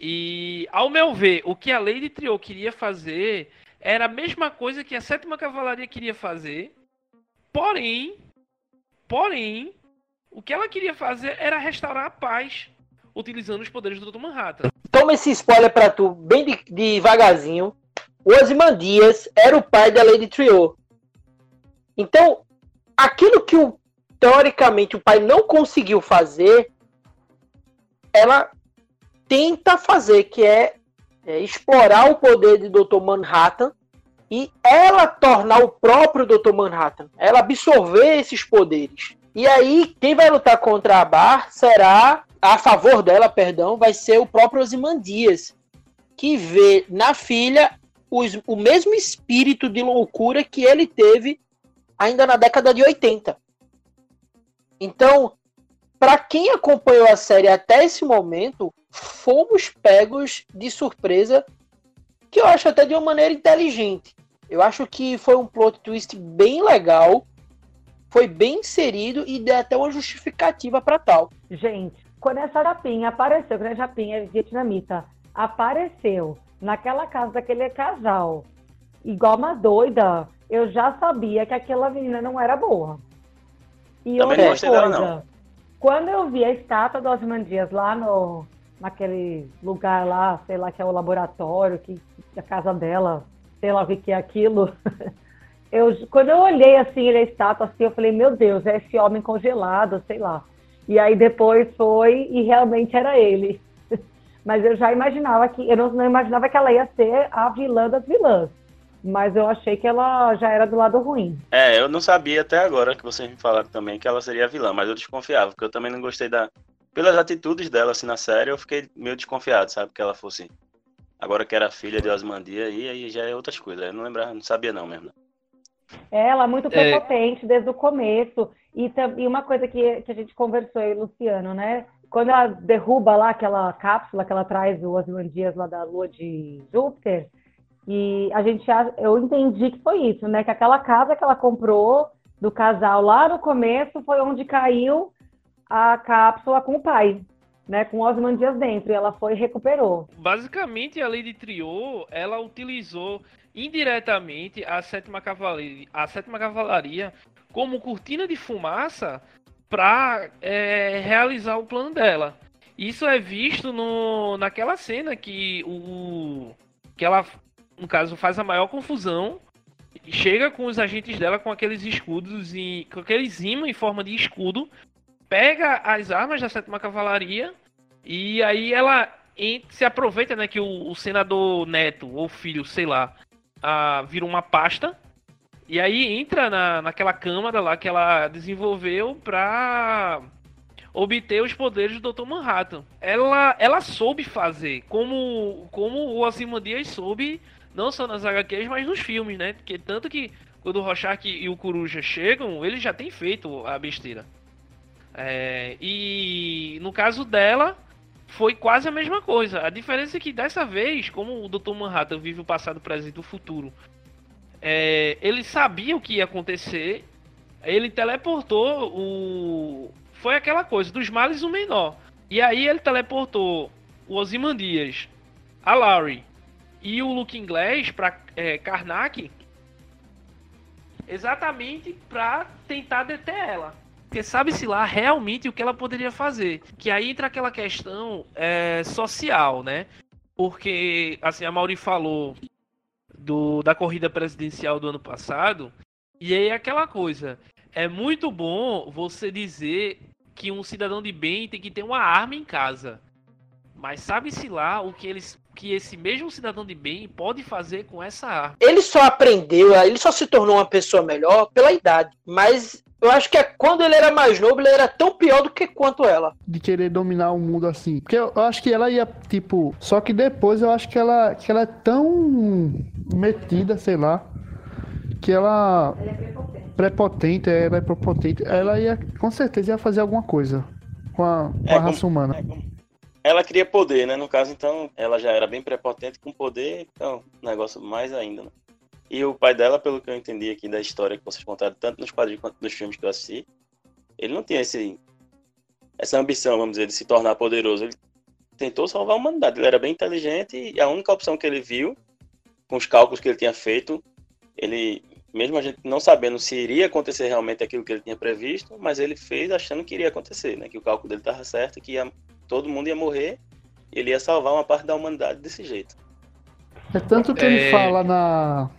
E, ao meu ver, o que a Lady Trio queria fazer era a mesma coisa que a Sétima Cavalaria queria fazer, Porém, porém, o que ela queria fazer era restaurar a paz utilizando os poderes do Dr. Manhattan. Toma esse spoiler pra tu, bem de, devagarzinho. O Ozymandias era o pai da Lady Trio. Então, aquilo que o, teoricamente o pai não conseguiu fazer, ela tenta fazer, que é, é explorar o poder de Dr. Manhattan e ela tornar o próprio Dr. Manhattan, ela absorver esses poderes. E aí, quem vai lutar contra a Bar será, a favor dela, perdão, vai ser o próprio Ozymandias, que vê na filha os, o mesmo espírito de loucura que ele teve ainda na década de 80. Então, para quem acompanhou a série até esse momento, fomos pegos de surpresa, que eu acho até de uma maneira inteligente. Eu acho que foi um plot twist bem legal, foi bem inserido e deu até uma justificativa para tal. Gente, quando essa Japinha apareceu, quando a Japinha é vietnamita, apareceu naquela casa daquele casal, igual uma doida, eu já sabia que aquela menina não era boa. E Também outra coisa, dela, quando eu vi a estátua do Osman Dias lá no, naquele lugar lá, sei lá, que é o laboratório, que, que a casa dela, sei lá o que é aquilo. Eu, quando eu olhei assim, ele é estátua, assim, eu falei, meu Deus, é esse homem congelado, sei lá. E aí depois foi e realmente era ele. Mas eu já imaginava que, eu não, não imaginava que ela ia ser a vilã das vilãs. Mas eu achei que ela já era do lado ruim. É, eu não sabia até agora que vocês me falaram também que ela seria a vilã, mas eu desconfiava, porque eu também não gostei da. Pelas atitudes dela assim na série, eu fiquei meio desconfiado, sabe? Que ela fosse. Agora que era filha de Osmandia, e aí já é outras coisas. Eu não lembrava, não sabia não mesmo. Ela é muito prepotente é... desde o começo. E, e uma coisa que, que a gente conversou aí, Luciano, né? quando ela derruba lá aquela cápsula que ela traz o Osmandias lá da lua de Júpiter, e a gente eu entendi que foi isso, né? Que aquela casa que ela comprou do casal lá no começo foi onde caiu a cápsula com o pai, né? Com Osmandias dentro, e ela foi e recuperou. Basicamente, a Lady Trio, ela utilizou indiretamente a sétima cavalaria, a sétima cavalaria como cortina de fumaça para é, realizar o plano dela. Isso é visto no, naquela cena que o que ela, no caso, faz a maior confusão. Chega com os agentes dela com aqueles escudos e com aqueles imãs em forma de escudo, pega as armas da sétima cavalaria e aí ela se aproveita, né, que o, o senador neto ou filho, sei lá, a, vira uma pasta e aí entra na, naquela câmara lá que ela desenvolveu pra obter os poderes do Dr. Manhattan. Ela, ela soube fazer, como, como o Ozymandias soube, não só nas HQs, mas nos filmes, né? Porque tanto que quando o Rorschach e o Coruja chegam, ele já tem feito a besteira. É, e no caso dela, foi quase a mesma coisa. A diferença é que dessa vez, como o Dr. Manhattan vive o passado, o presente e o futuro é, ele sabia o que ia acontecer. Ele teleportou o. Foi aquela coisa, dos males o menor. E aí ele teleportou o Ozymandias, a Larry e o Luke Inglês para é, Karnak exatamente para tentar deter ela. Porque sabe-se lá realmente o que ela poderia fazer. Que aí entra aquela questão é, social, né? Porque, assim, a Mauri falou do, da corrida presidencial do ano passado. E aí aquela coisa. É muito bom você dizer que um cidadão de bem tem que ter uma arma em casa. Mas sabe-se lá o que eles que esse mesmo cidadão de bem pode fazer com essa arma. Ele só aprendeu, ele só se tornou uma pessoa melhor pela idade. Mas eu acho que é quando ele era mais novo, ele era tão pior do que quanto ela. De querer dominar o mundo assim. Porque eu, eu acho que ela ia, tipo. Só que depois eu acho que ela, que ela é tão metida, sei lá. Que ela. Ela é prepotente. prepotente. Ela é prepotente. Ela ia, com certeza, ia fazer alguma coisa com a, com é, a raça humana. É, ela queria poder, né? No caso, então, ela já era bem prepotente com poder, então, negócio mais ainda, né? E o pai dela, pelo que eu entendi aqui da história que vocês contaram, tanto nos quadrinhos quanto nos filmes que eu assisti, ele não tinha esse, essa ambição, vamos dizer, de se tornar poderoso. Ele tentou salvar a humanidade. Ele era bem inteligente e a única opção que ele viu, com os cálculos que ele tinha feito, ele, mesmo a gente não sabendo se iria acontecer realmente aquilo que ele tinha previsto, mas ele fez achando que iria acontecer, né? Que o cálculo dele estava certo, que ia, todo mundo ia morrer e ele ia salvar uma parte da humanidade desse jeito. É tanto que é... ele fala na,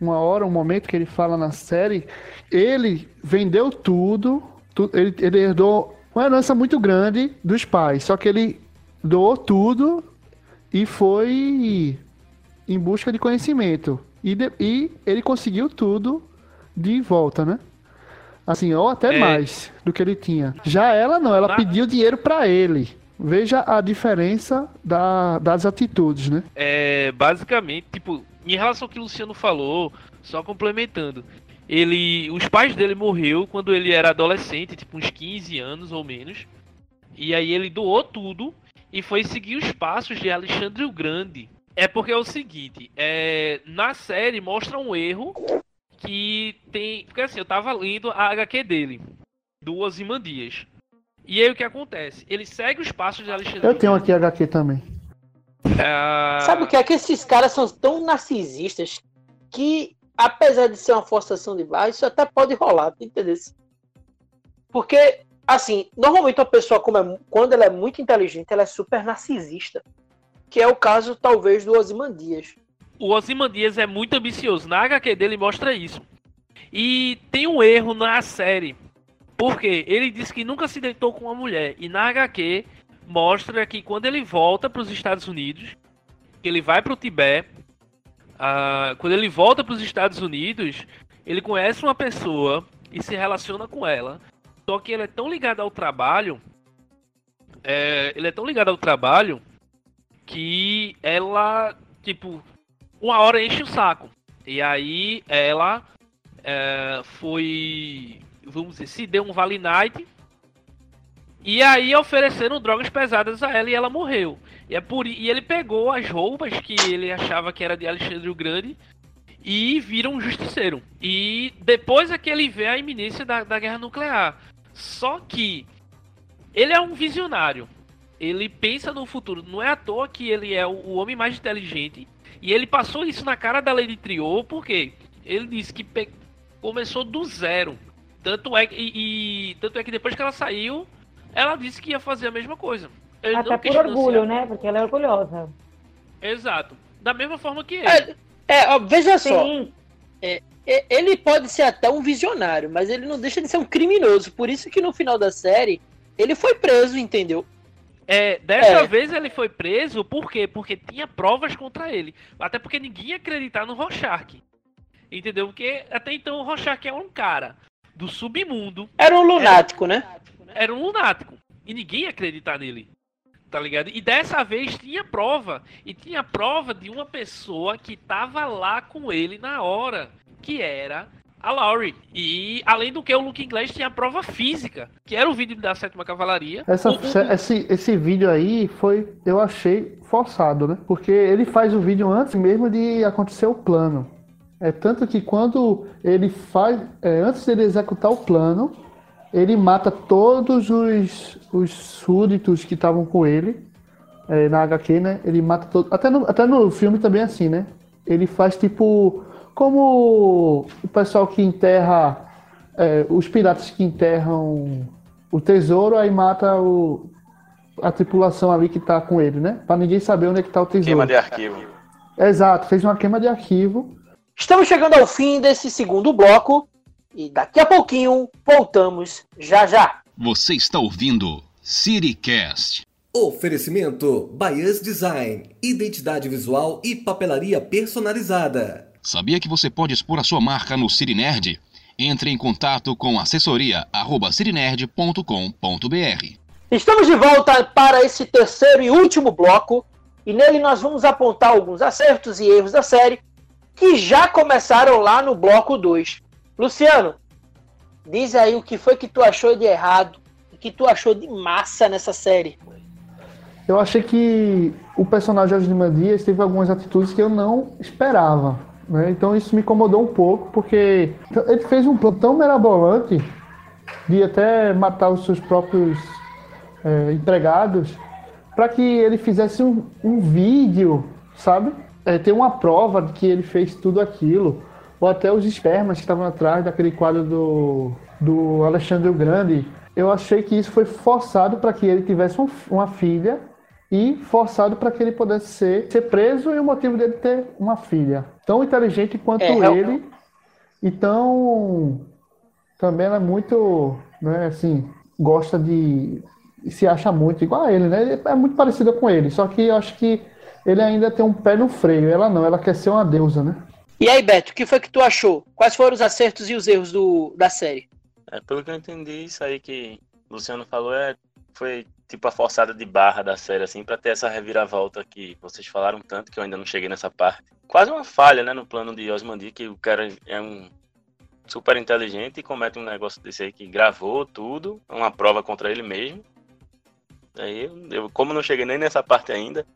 uma hora, um momento que ele fala na série, ele vendeu tudo, tu, ele, ele herdou uma herança muito grande dos pais, só que ele doou tudo e foi em busca de conhecimento. E, de, e ele conseguiu tudo de volta, né? Assim, ou até é. mais do que ele tinha. Já ela não, ela Na... pediu dinheiro para ele. Veja a diferença da, das atitudes, né? É, basicamente, tipo, em relação ao que o Luciano falou, só complementando, ele, os pais dele morreu quando ele era adolescente, tipo uns 15 anos ou menos. E aí ele doou tudo e foi seguir os passos de Alexandre o Grande. É porque é o seguinte, é, na série mostra um erro que tem, porque assim, eu tava lendo a HQ dele, do Ozymandias. E aí o que acontece? Ele segue os passos de Alexandre. Eu tenho aqui a HQ também. Uh... Sabe o que é que esses caras são tão narcisistas que, apesar de ser uma forçação de barra, isso até pode rolar, entendeu? Porque Assim, normalmente a pessoa, é, quando ela é muito inteligente, ela é super narcisista. Que é o caso, talvez, do Ozymandias. O Ozymandias é muito ambicioso. Na HQ dele mostra isso. E tem um erro na série. Porque ele disse que nunca se deitou com uma mulher. E na HQ mostra que quando ele volta para os Estados Unidos, que ele vai para o Tibete, uh, quando ele volta para os Estados Unidos, ele conhece uma pessoa e se relaciona com ela. Só que ele é tão ligado ao trabalho, é, ele é tão ligado ao trabalho que ela, tipo, uma hora enche o saco. E aí ela é, foi, vamos dizer, se deu um Vale Night. E aí ofereceram drogas pesadas a ela e ela morreu. E, é por, e ele pegou as roupas que ele achava que era de Alexandre o Grande e vira um justiceiro. E depois é que ele vê a iminência da, da guerra nuclear. Só que ele é um visionário. Ele pensa no futuro. Não é à toa que ele é o homem mais inteligente. E ele passou isso na cara da Lady Trio, porque ele disse que começou do zero. Tanto é, e, e, tanto é que depois que ela saiu, ela disse que ia fazer a mesma coisa. Ele Até por orgulho, né? Porque ela é orgulhosa. Exato. Da mesma forma que ele. É, é veja Sim. só. É, ele pode ser até um visionário, mas ele não deixa de ser um criminoso. Por isso que no final da série ele foi preso, entendeu? É, dessa é. vez ele foi preso, por quê? Porque tinha provas contra ele. Até porque ninguém ia acreditar no Rorschach. Entendeu? Porque até então o Rorschach é um cara do submundo. Era um lunático, era, né? Era um lunático. E ninguém ia acreditar nele. Tá ligado? E dessa vez tinha prova. E tinha prova de uma pessoa que tava lá com ele na hora que era a Laurie. E, além do que, o Luke Inglês tinha a prova física, que era o vídeo da Sétima Cavalaria. Essa, esse, esse vídeo aí foi, eu achei forçado, né? Porque ele faz o vídeo antes mesmo de acontecer o plano. É tanto que quando ele faz, é, antes dele executar o plano, ele mata todos os, os súditos que estavam com ele é, na HQ, né? Ele mata todos. Até no, até no filme também é assim, né? Ele faz tipo como o pessoal que enterra, é, os piratas que enterram o tesouro, aí mata o, a tripulação ali que tá com ele, né? Pra ninguém saber onde é que tá o tesouro. Queima de arquivo. Exato, fez uma queima de arquivo. Estamos chegando ao fim desse segundo bloco e daqui a pouquinho voltamos já já. Você está ouvindo CityCast. Oferecimento Baias Design, identidade visual e papelaria personalizada. Sabia que você pode expor a sua marca no Cirinerd? Entre em contato com assessoria@cirinerd.com.br. Estamos de volta para esse terceiro e último bloco e nele nós vamos apontar alguns acertos e erros da série que já começaram lá no bloco 2. Luciano, diz aí o que foi que tu achou de errado e que tu achou de massa nessa série. Eu achei que o personagem Osnima Dias teve algumas atitudes que eu não esperava. Né? Então isso me incomodou um pouco, porque ele fez um plano tão mirabolante de até matar os seus próprios é, empregados para que ele fizesse um, um vídeo, sabe? É, ter uma prova de que ele fez tudo aquilo. Ou até os espermas que estavam atrás daquele quadro do, do Alexandre o Grande. Eu achei que isso foi forçado para que ele tivesse um, uma filha e forçado para que ele pudesse ser, ser preso e o motivo dele ter uma filha. Tão inteligente quanto é, ele. Então, também ela é muito, né, assim, gosta de. se acha muito igual a ele, né? É muito parecida com ele, só que eu acho que ele ainda tem um pé no freio. Ela não, ela quer ser uma deusa, né? E aí, Beto, o que foi que tu achou? Quais foram os acertos e os erros do, da série? É, pelo que eu entendi, isso aí que o Luciano falou é, foi tipo a forçada de barra da série, assim, para ter essa reviravolta que vocês falaram tanto, que eu ainda não cheguei nessa parte. Quase uma falha, né, no plano de Osmandi, que o cara é um super inteligente e comete um negócio desse aí que gravou tudo, uma prova contra ele mesmo. Aí eu, eu como não cheguei nem nessa parte ainda,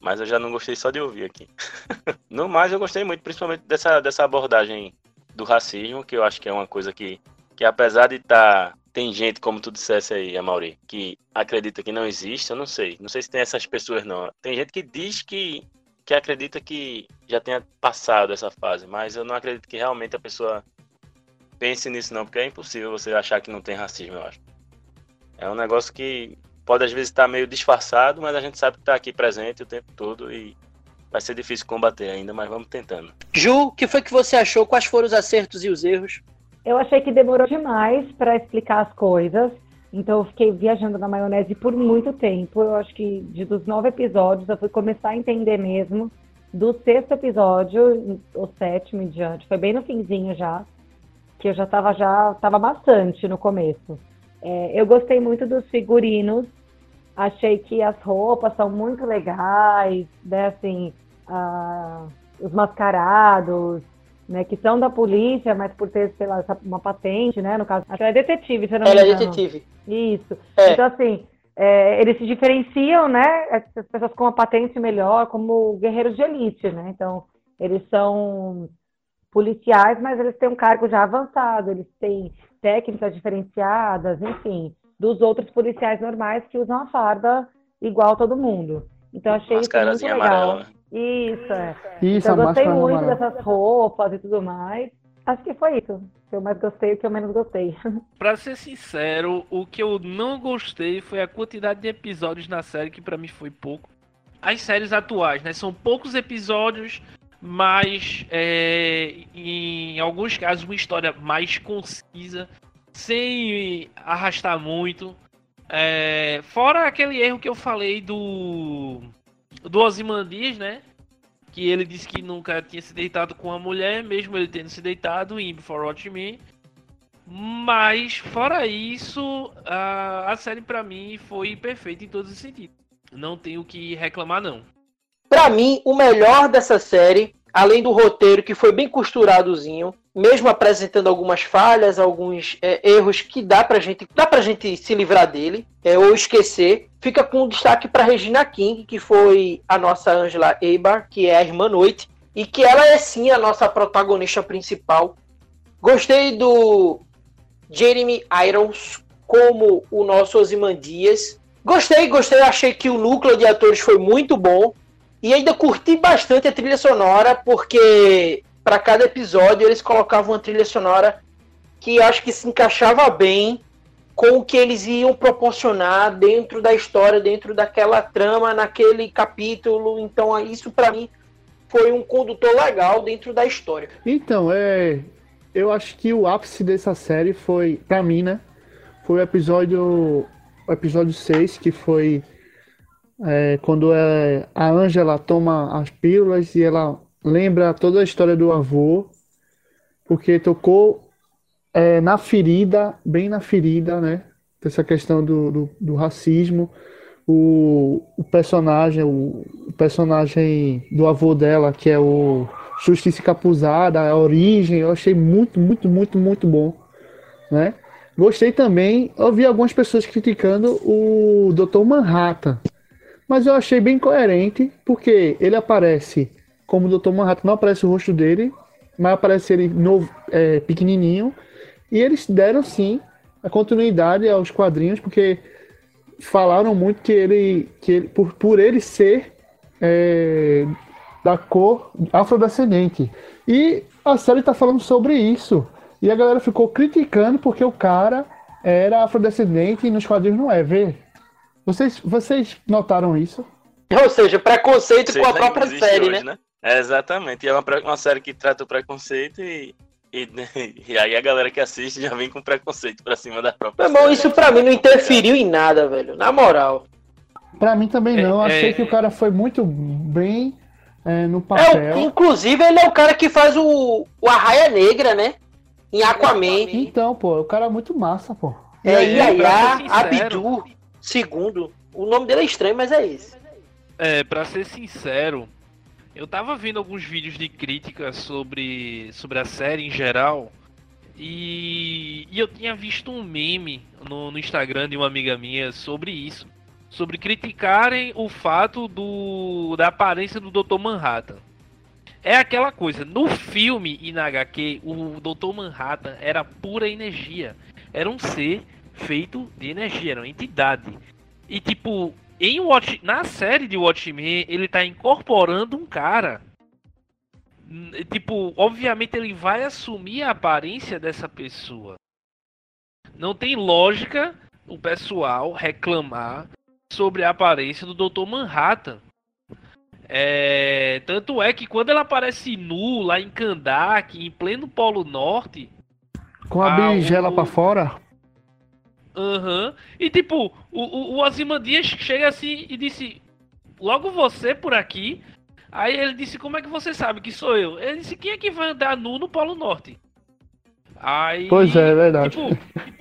mas eu já não gostei só de ouvir aqui. no mais, eu gostei muito, principalmente dessa, dessa abordagem do racismo, que eu acho que é uma coisa que, que apesar de estar tá tem gente, como tu dissesse aí, Amaury, que acredita que não existe, eu não sei. Não sei se tem essas pessoas, não. Tem gente que diz que, que acredita que já tenha passado essa fase, mas eu não acredito que realmente a pessoa pense nisso, não, porque é impossível você achar que não tem racismo, eu acho. É um negócio que pode às vezes estar meio disfarçado, mas a gente sabe que está aqui presente o tempo todo e vai ser difícil combater ainda, mas vamos tentando. Ju, o que foi que você achou? Quais foram os acertos e os erros? Eu achei que demorou demais para explicar as coisas. Então eu fiquei viajando na maionese por muito tempo. Eu acho que de dos nove episódios eu fui começar a entender mesmo. Do sexto episódio, o sétimo em diante, foi bem no finzinho já, que eu já estava já tava bastante no começo. É, eu gostei muito dos figurinos. Achei que as roupas são muito legais, né? Assim, ah, os mascarados, né, que são da polícia, mas por ter, sei lá, uma patente, né, no caso, acho que ela é detetive, se não Ela é detetive. Isso. É. Então, assim, é, eles se diferenciam, né, as pessoas com uma patente melhor, como guerreiros de elite, né, então, eles são policiais, mas eles têm um cargo já avançado, eles têm técnicas diferenciadas, enfim, dos outros policiais normais que usam a farda igual todo mundo. Então, achei isso muito legal. Amarela. Isso, é. Isso, então, eu gostei muito dessas roupas e tudo mais. Acho que foi isso. O que eu mais gostei e o que eu menos gostei. Pra ser sincero, o que eu não gostei foi a quantidade de episódios na série, que para mim foi pouco. As séries atuais, né? São poucos episódios, mas é, em alguns casos uma história mais concisa, sem arrastar muito. É, fora aquele erro que eu falei do do Ozymandias, né? Que ele disse que nunca tinha se deitado com uma mulher, mesmo ele tendo se deitado em Before Watch Me. Mas, fora isso, a, a série para mim foi perfeita em todos os sentidos. Não tenho o que reclamar, não. Para mim, o melhor dessa série, além do roteiro que foi bem costuradozinho, mesmo apresentando algumas falhas, alguns é, erros que dá pra gente, dá pra gente se livrar dele é, ou esquecer, fica com destaque para Regina King, que foi a nossa Angela Eibar, que é a irmã Noite, e que ela é sim a nossa protagonista principal. Gostei do Jeremy Irons como o nosso Ozymandias. Gostei, gostei, achei que o núcleo de atores foi muito bom. E ainda curti bastante a trilha sonora, porque para cada episódio eles colocavam uma trilha sonora que acho que se encaixava bem com o que eles iam proporcionar dentro da história, dentro daquela trama, naquele capítulo. Então, isso para mim foi um condutor legal dentro da história. Então, é, eu acho que o ápice dessa série foi, para mim, né? Foi o episódio, o episódio 6, que foi é, quando é, a Angela toma as pílulas e ela lembra toda a história do avô, porque tocou é, na ferida, bem na ferida, né? Essa questão do, do, do racismo. O, o personagem, o, o, personagem do avô dela, que é o Justiça Capuzada, a origem, eu achei muito, muito, muito, muito bom, né? Gostei também, eu vi algumas pessoas criticando o Dr. Manhattan, mas eu achei bem coerente, porque ele aparece como o Dr. Manhattan, não aparece o rosto dele, mas aparece ele novo, é, pequenininho, e eles deram sim a continuidade aos quadrinhos, porque falaram muito que ele, que ele por, por ele ser é, da cor afrodescendente. E a série está falando sobre isso. E a galera ficou criticando porque o cara era afrodescendente e nos quadrinhos não é. Vê? Vocês, vocês notaram isso? Ou seja, preconceito com a própria série, hoje, né? né? É, exatamente. E é uma, uma série que trata o preconceito e e, e, aí a galera que assiste já vem com preconceito pra cima da própria. Meu irmão, isso pra mim não interferiu em nada, velho. Na moral. Pra mim também não. É, Achei é... que o cara foi muito bem é, no papel. É, inclusive, ele é o cara que faz o, o Arraia Negra, né? Em Aquaman. Então, pô, o cara é muito massa, pô. É Yaya Abdu, segundo. O nome dele é estranho, mas é esse. É, pra ser sincero, eu tava vendo alguns vídeos de crítica sobre, sobre a série em geral. E, e eu tinha visto um meme no, no Instagram de uma amiga minha sobre isso. Sobre criticarem o fato do, da aparência do Dr. Manhattan. É aquela coisa, no filme e na HQ, o Dr. Manhattan era pura energia. Era um ser feito de energia, era uma entidade. E tipo, em Watch, na série de Watchmen, ele tá incorporando um cara. Tipo, obviamente ele vai assumir a aparência dessa pessoa. Não tem lógica o pessoal reclamar sobre a aparência do Dr. Manhattan. É, tanto é que quando ela aparece nu lá em Kandak, em pleno Polo Norte. Com a berinjela o... pra fora? Aham. Uhum. E tipo, o, o, o Ozymandias chega assim e disse: Logo você por aqui. Aí ele disse: Como é que você sabe que sou eu? Ele disse: Quem é que vai andar nu no Polo Norte? Aí, pois é, é verdade. Tipo,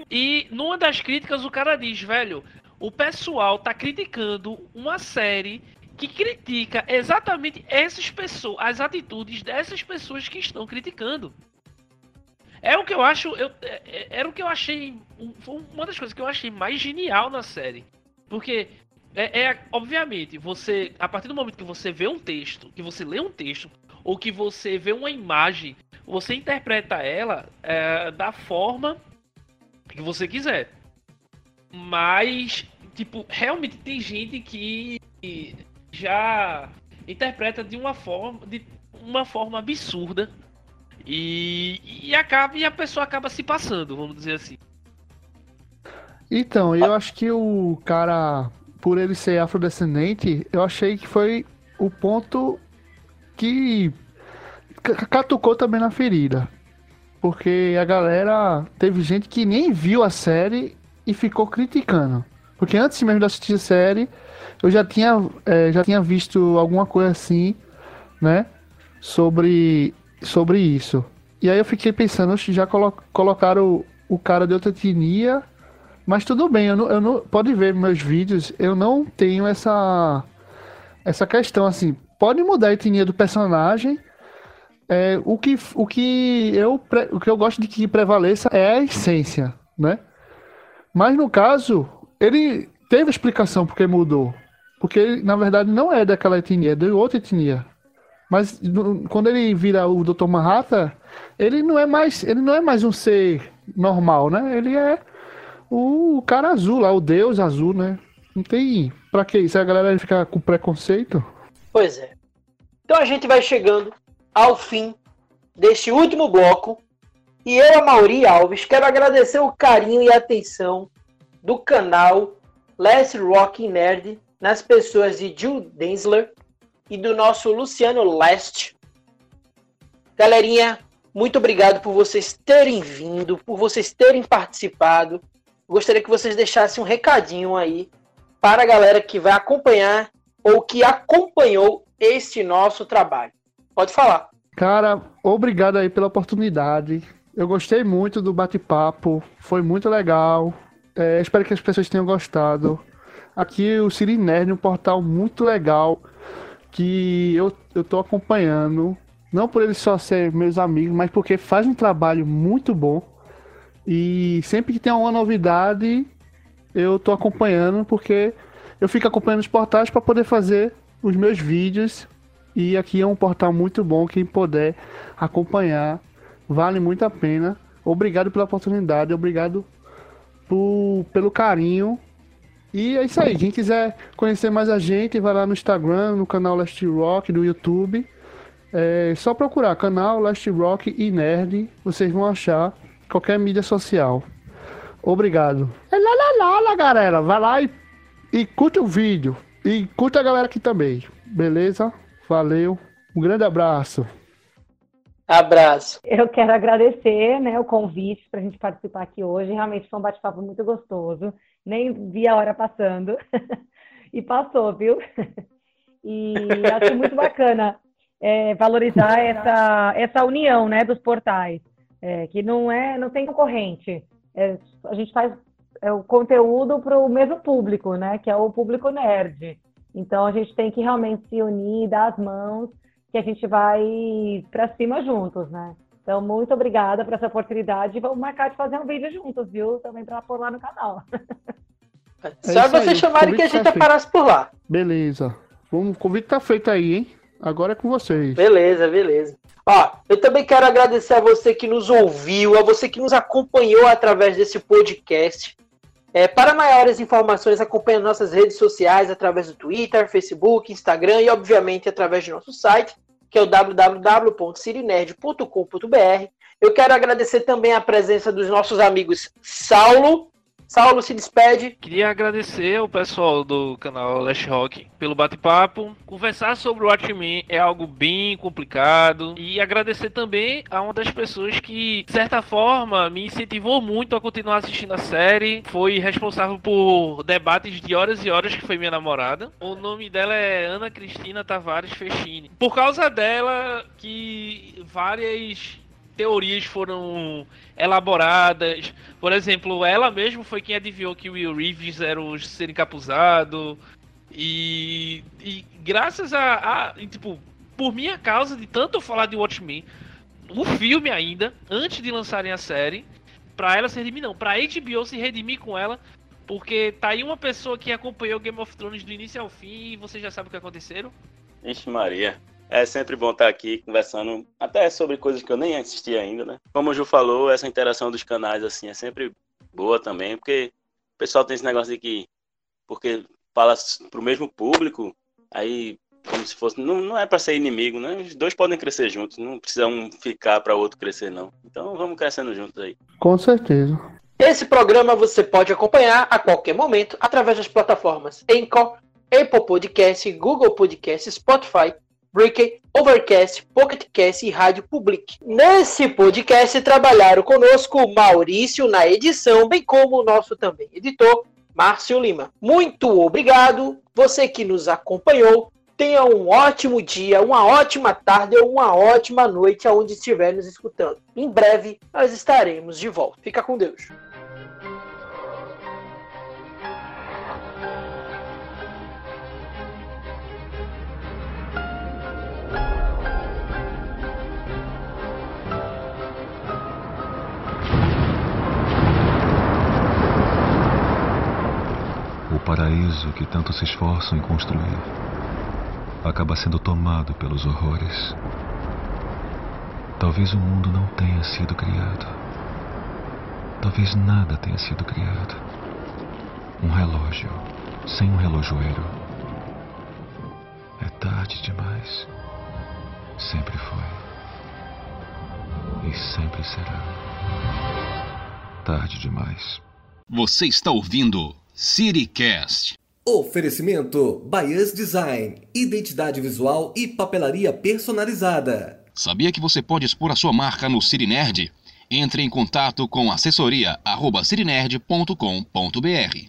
e numa das críticas o cara diz, velho, o pessoal tá criticando uma série que critica exatamente essas pessoas, as atitudes dessas pessoas que estão criticando. É o que eu acho, eu, é, é, era o que eu achei, foi uma das coisas que eu achei mais genial na série, porque é, é, obviamente você, a partir do momento que você vê um texto, que você lê um texto ou que você vê uma imagem você interpreta ela é, da forma que você quiser. Mas, tipo, realmente tem gente que já interpreta de uma forma, de uma forma absurda e, e acaba e a pessoa acaba se passando, vamos dizer assim. Então, eu acho que o cara, por ele ser afrodescendente, eu achei que foi o ponto que catucou também na ferida. Porque a galera. Teve gente que nem viu a série e ficou criticando. Porque antes mesmo de assistir a série, eu já tinha, é, já tinha visto alguma coisa assim, né? Sobre, sobre isso. E aí eu fiquei pensando, já colo colocaram o, o cara de outra etnia. Mas tudo bem, eu não, eu não. Pode ver meus vídeos, eu não tenho essa. Essa questão assim. Pode mudar a etnia do personagem, é, o, que, o, que eu, o que eu gosto de que prevaleça é a essência, né? Mas no caso, ele teve explicação porque mudou. Porque na verdade, não é daquela etnia, é de outra etnia. Mas quando ele vira o Dr. Manhattan, ele não é mais, ele não é mais um ser normal, né? Ele é o cara azul lá, o deus azul, né? Não tem pra que isso? A galera fica com preconceito? Pois é. Então a gente vai chegando ao fim deste último bloco. E eu, Mauri Alves, quero agradecer o carinho e atenção do canal Less Rock Nerd nas pessoas de Jill Densler e do nosso Luciano Leste. Galerinha, muito obrigado por vocês terem vindo, por vocês terem participado. Gostaria que vocês deixassem um recadinho aí para a galera que vai acompanhar ou que acompanhou este nosso trabalho. Pode falar. Cara, obrigado aí pela oportunidade. Eu gostei muito do bate-papo, foi muito legal. É, espero que as pessoas tenham gostado. Aqui o Siri Nerd, um portal muito legal que eu, eu tô acompanhando. Não por eles só ser meus amigos, mas porque faz um trabalho muito bom. E sempre que tem uma novidade, eu tô acompanhando, porque eu fico acompanhando os portais para poder fazer os meus vídeos e aqui é um portal muito bom, quem puder acompanhar, vale muito a pena. Obrigado pela oportunidade, obrigado por, pelo carinho. E é isso aí, quem quiser conhecer mais a gente, vai lá no Instagram, no canal Last Rock, do YouTube. É só procurar canal Last Rock e Nerd, vocês vão achar qualquer mídia social. Obrigado. É lá, lá, lá, galera. Vai lá e, e curte o vídeo. E curte a galera aqui também. Beleza? Valeu. Um grande abraço. Abraço. Eu quero agradecer né, o convite para a gente participar aqui hoje. Realmente foi um bate-papo muito gostoso. Nem vi a hora passando. e passou, viu? e acho muito bacana é, valorizar essa, essa união né, dos portais. É, que não é não tem concorrente. É, a gente faz é, o conteúdo para o mesmo público, né? Que é o público nerd. Então a gente tem que realmente se unir, dar as mãos, que a gente vai para cima juntos, né? Então, muito obrigada por essa oportunidade e vamos marcar de fazer um vídeo juntos, viu? Também para pôr lá no canal. É Só vocês chamarem que a gente tá aparece por lá. Beleza. O convite tá feito aí, hein? Agora é com vocês. Beleza, beleza. Ó, eu também quero agradecer a você que nos ouviu, a você que nos acompanhou através desse podcast. É, para maiores informações, acompanhe nossas redes sociais através do Twitter, Facebook, Instagram e, obviamente, através do nosso site, que é o www.cirinerd.com.br. Eu quero agradecer também a presença dos nossos amigos Saulo Saulo se despede. Queria agradecer ao pessoal do canal Last Rock pelo bate-papo. Conversar sobre o Watchmen é algo bem complicado. E agradecer também a uma das pessoas que, de certa forma, me incentivou muito a continuar assistindo a série. Foi responsável por debates de horas e horas, que foi minha namorada. O nome dela é Ana Cristina Tavares Fechini. Por causa dela, que várias teorias foram elaboradas. Por exemplo, ela mesma foi quem adivinhou que o Will Reeves era o ser encapuzado. E, e graças a, a e, tipo, por minha causa de tanto falar de Watchmen, o filme ainda, antes de lançarem a série, pra ela se redimir, não, pra HBO se redimir com ela, porque tá aí uma pessoa que acompanhou Game of Thrones do início ao fim e você já sabe o que aconteceram. Ixi Maria. É sempre bom estar aqui conversando até sobre coisas que eu nem assisti ainda, né? Como o Ju falou, essa interação dos canais assim é sempre boa também, porque o pessoal tem esse negócio de que porque fala pro mesmo público, aí como se fosse não, não é para ser inimigo, né? Os dois podem crescer juntos, não precisa um ficar para o outro crescer não. Então vamos crescendo juntos aí. Com certeza. Esse programa você pode acompanhar a qualquer momento através das plataformas Anchor, Apple Podcast, Google Podcast, Spotify Breaker, Overcast, PocketCast e Rádio Public. Nesse podcast trabalharam conosco Maurício na edição, bem como o nosso também editor, Márcio Lima. Muito obrigado, você que nos acompanhou. Tenha um ótimo dia, uma ótima tarde ou uma ótima noite aonde estiver nos escutando. Em breve nós estaremos de volta. Fica com Deus. Paraíso que tanto se esforçam em construir acaba sendo tomado pelos horrores. Talvez o mundo não tenha sido criado. Talvez nada tenha sido criado. Um relógio sem um relojoeiro. É tarde demais. Sempre foi. E sempre será. Tarde demais. Você está ouvindo CityCast. Oferecimento Baias Design, identidade visual e papelaria personalizada. Sabia que você pode expor a sua marca no Cirinerd? Entre em contato com assessoria@cirinerd.com.br.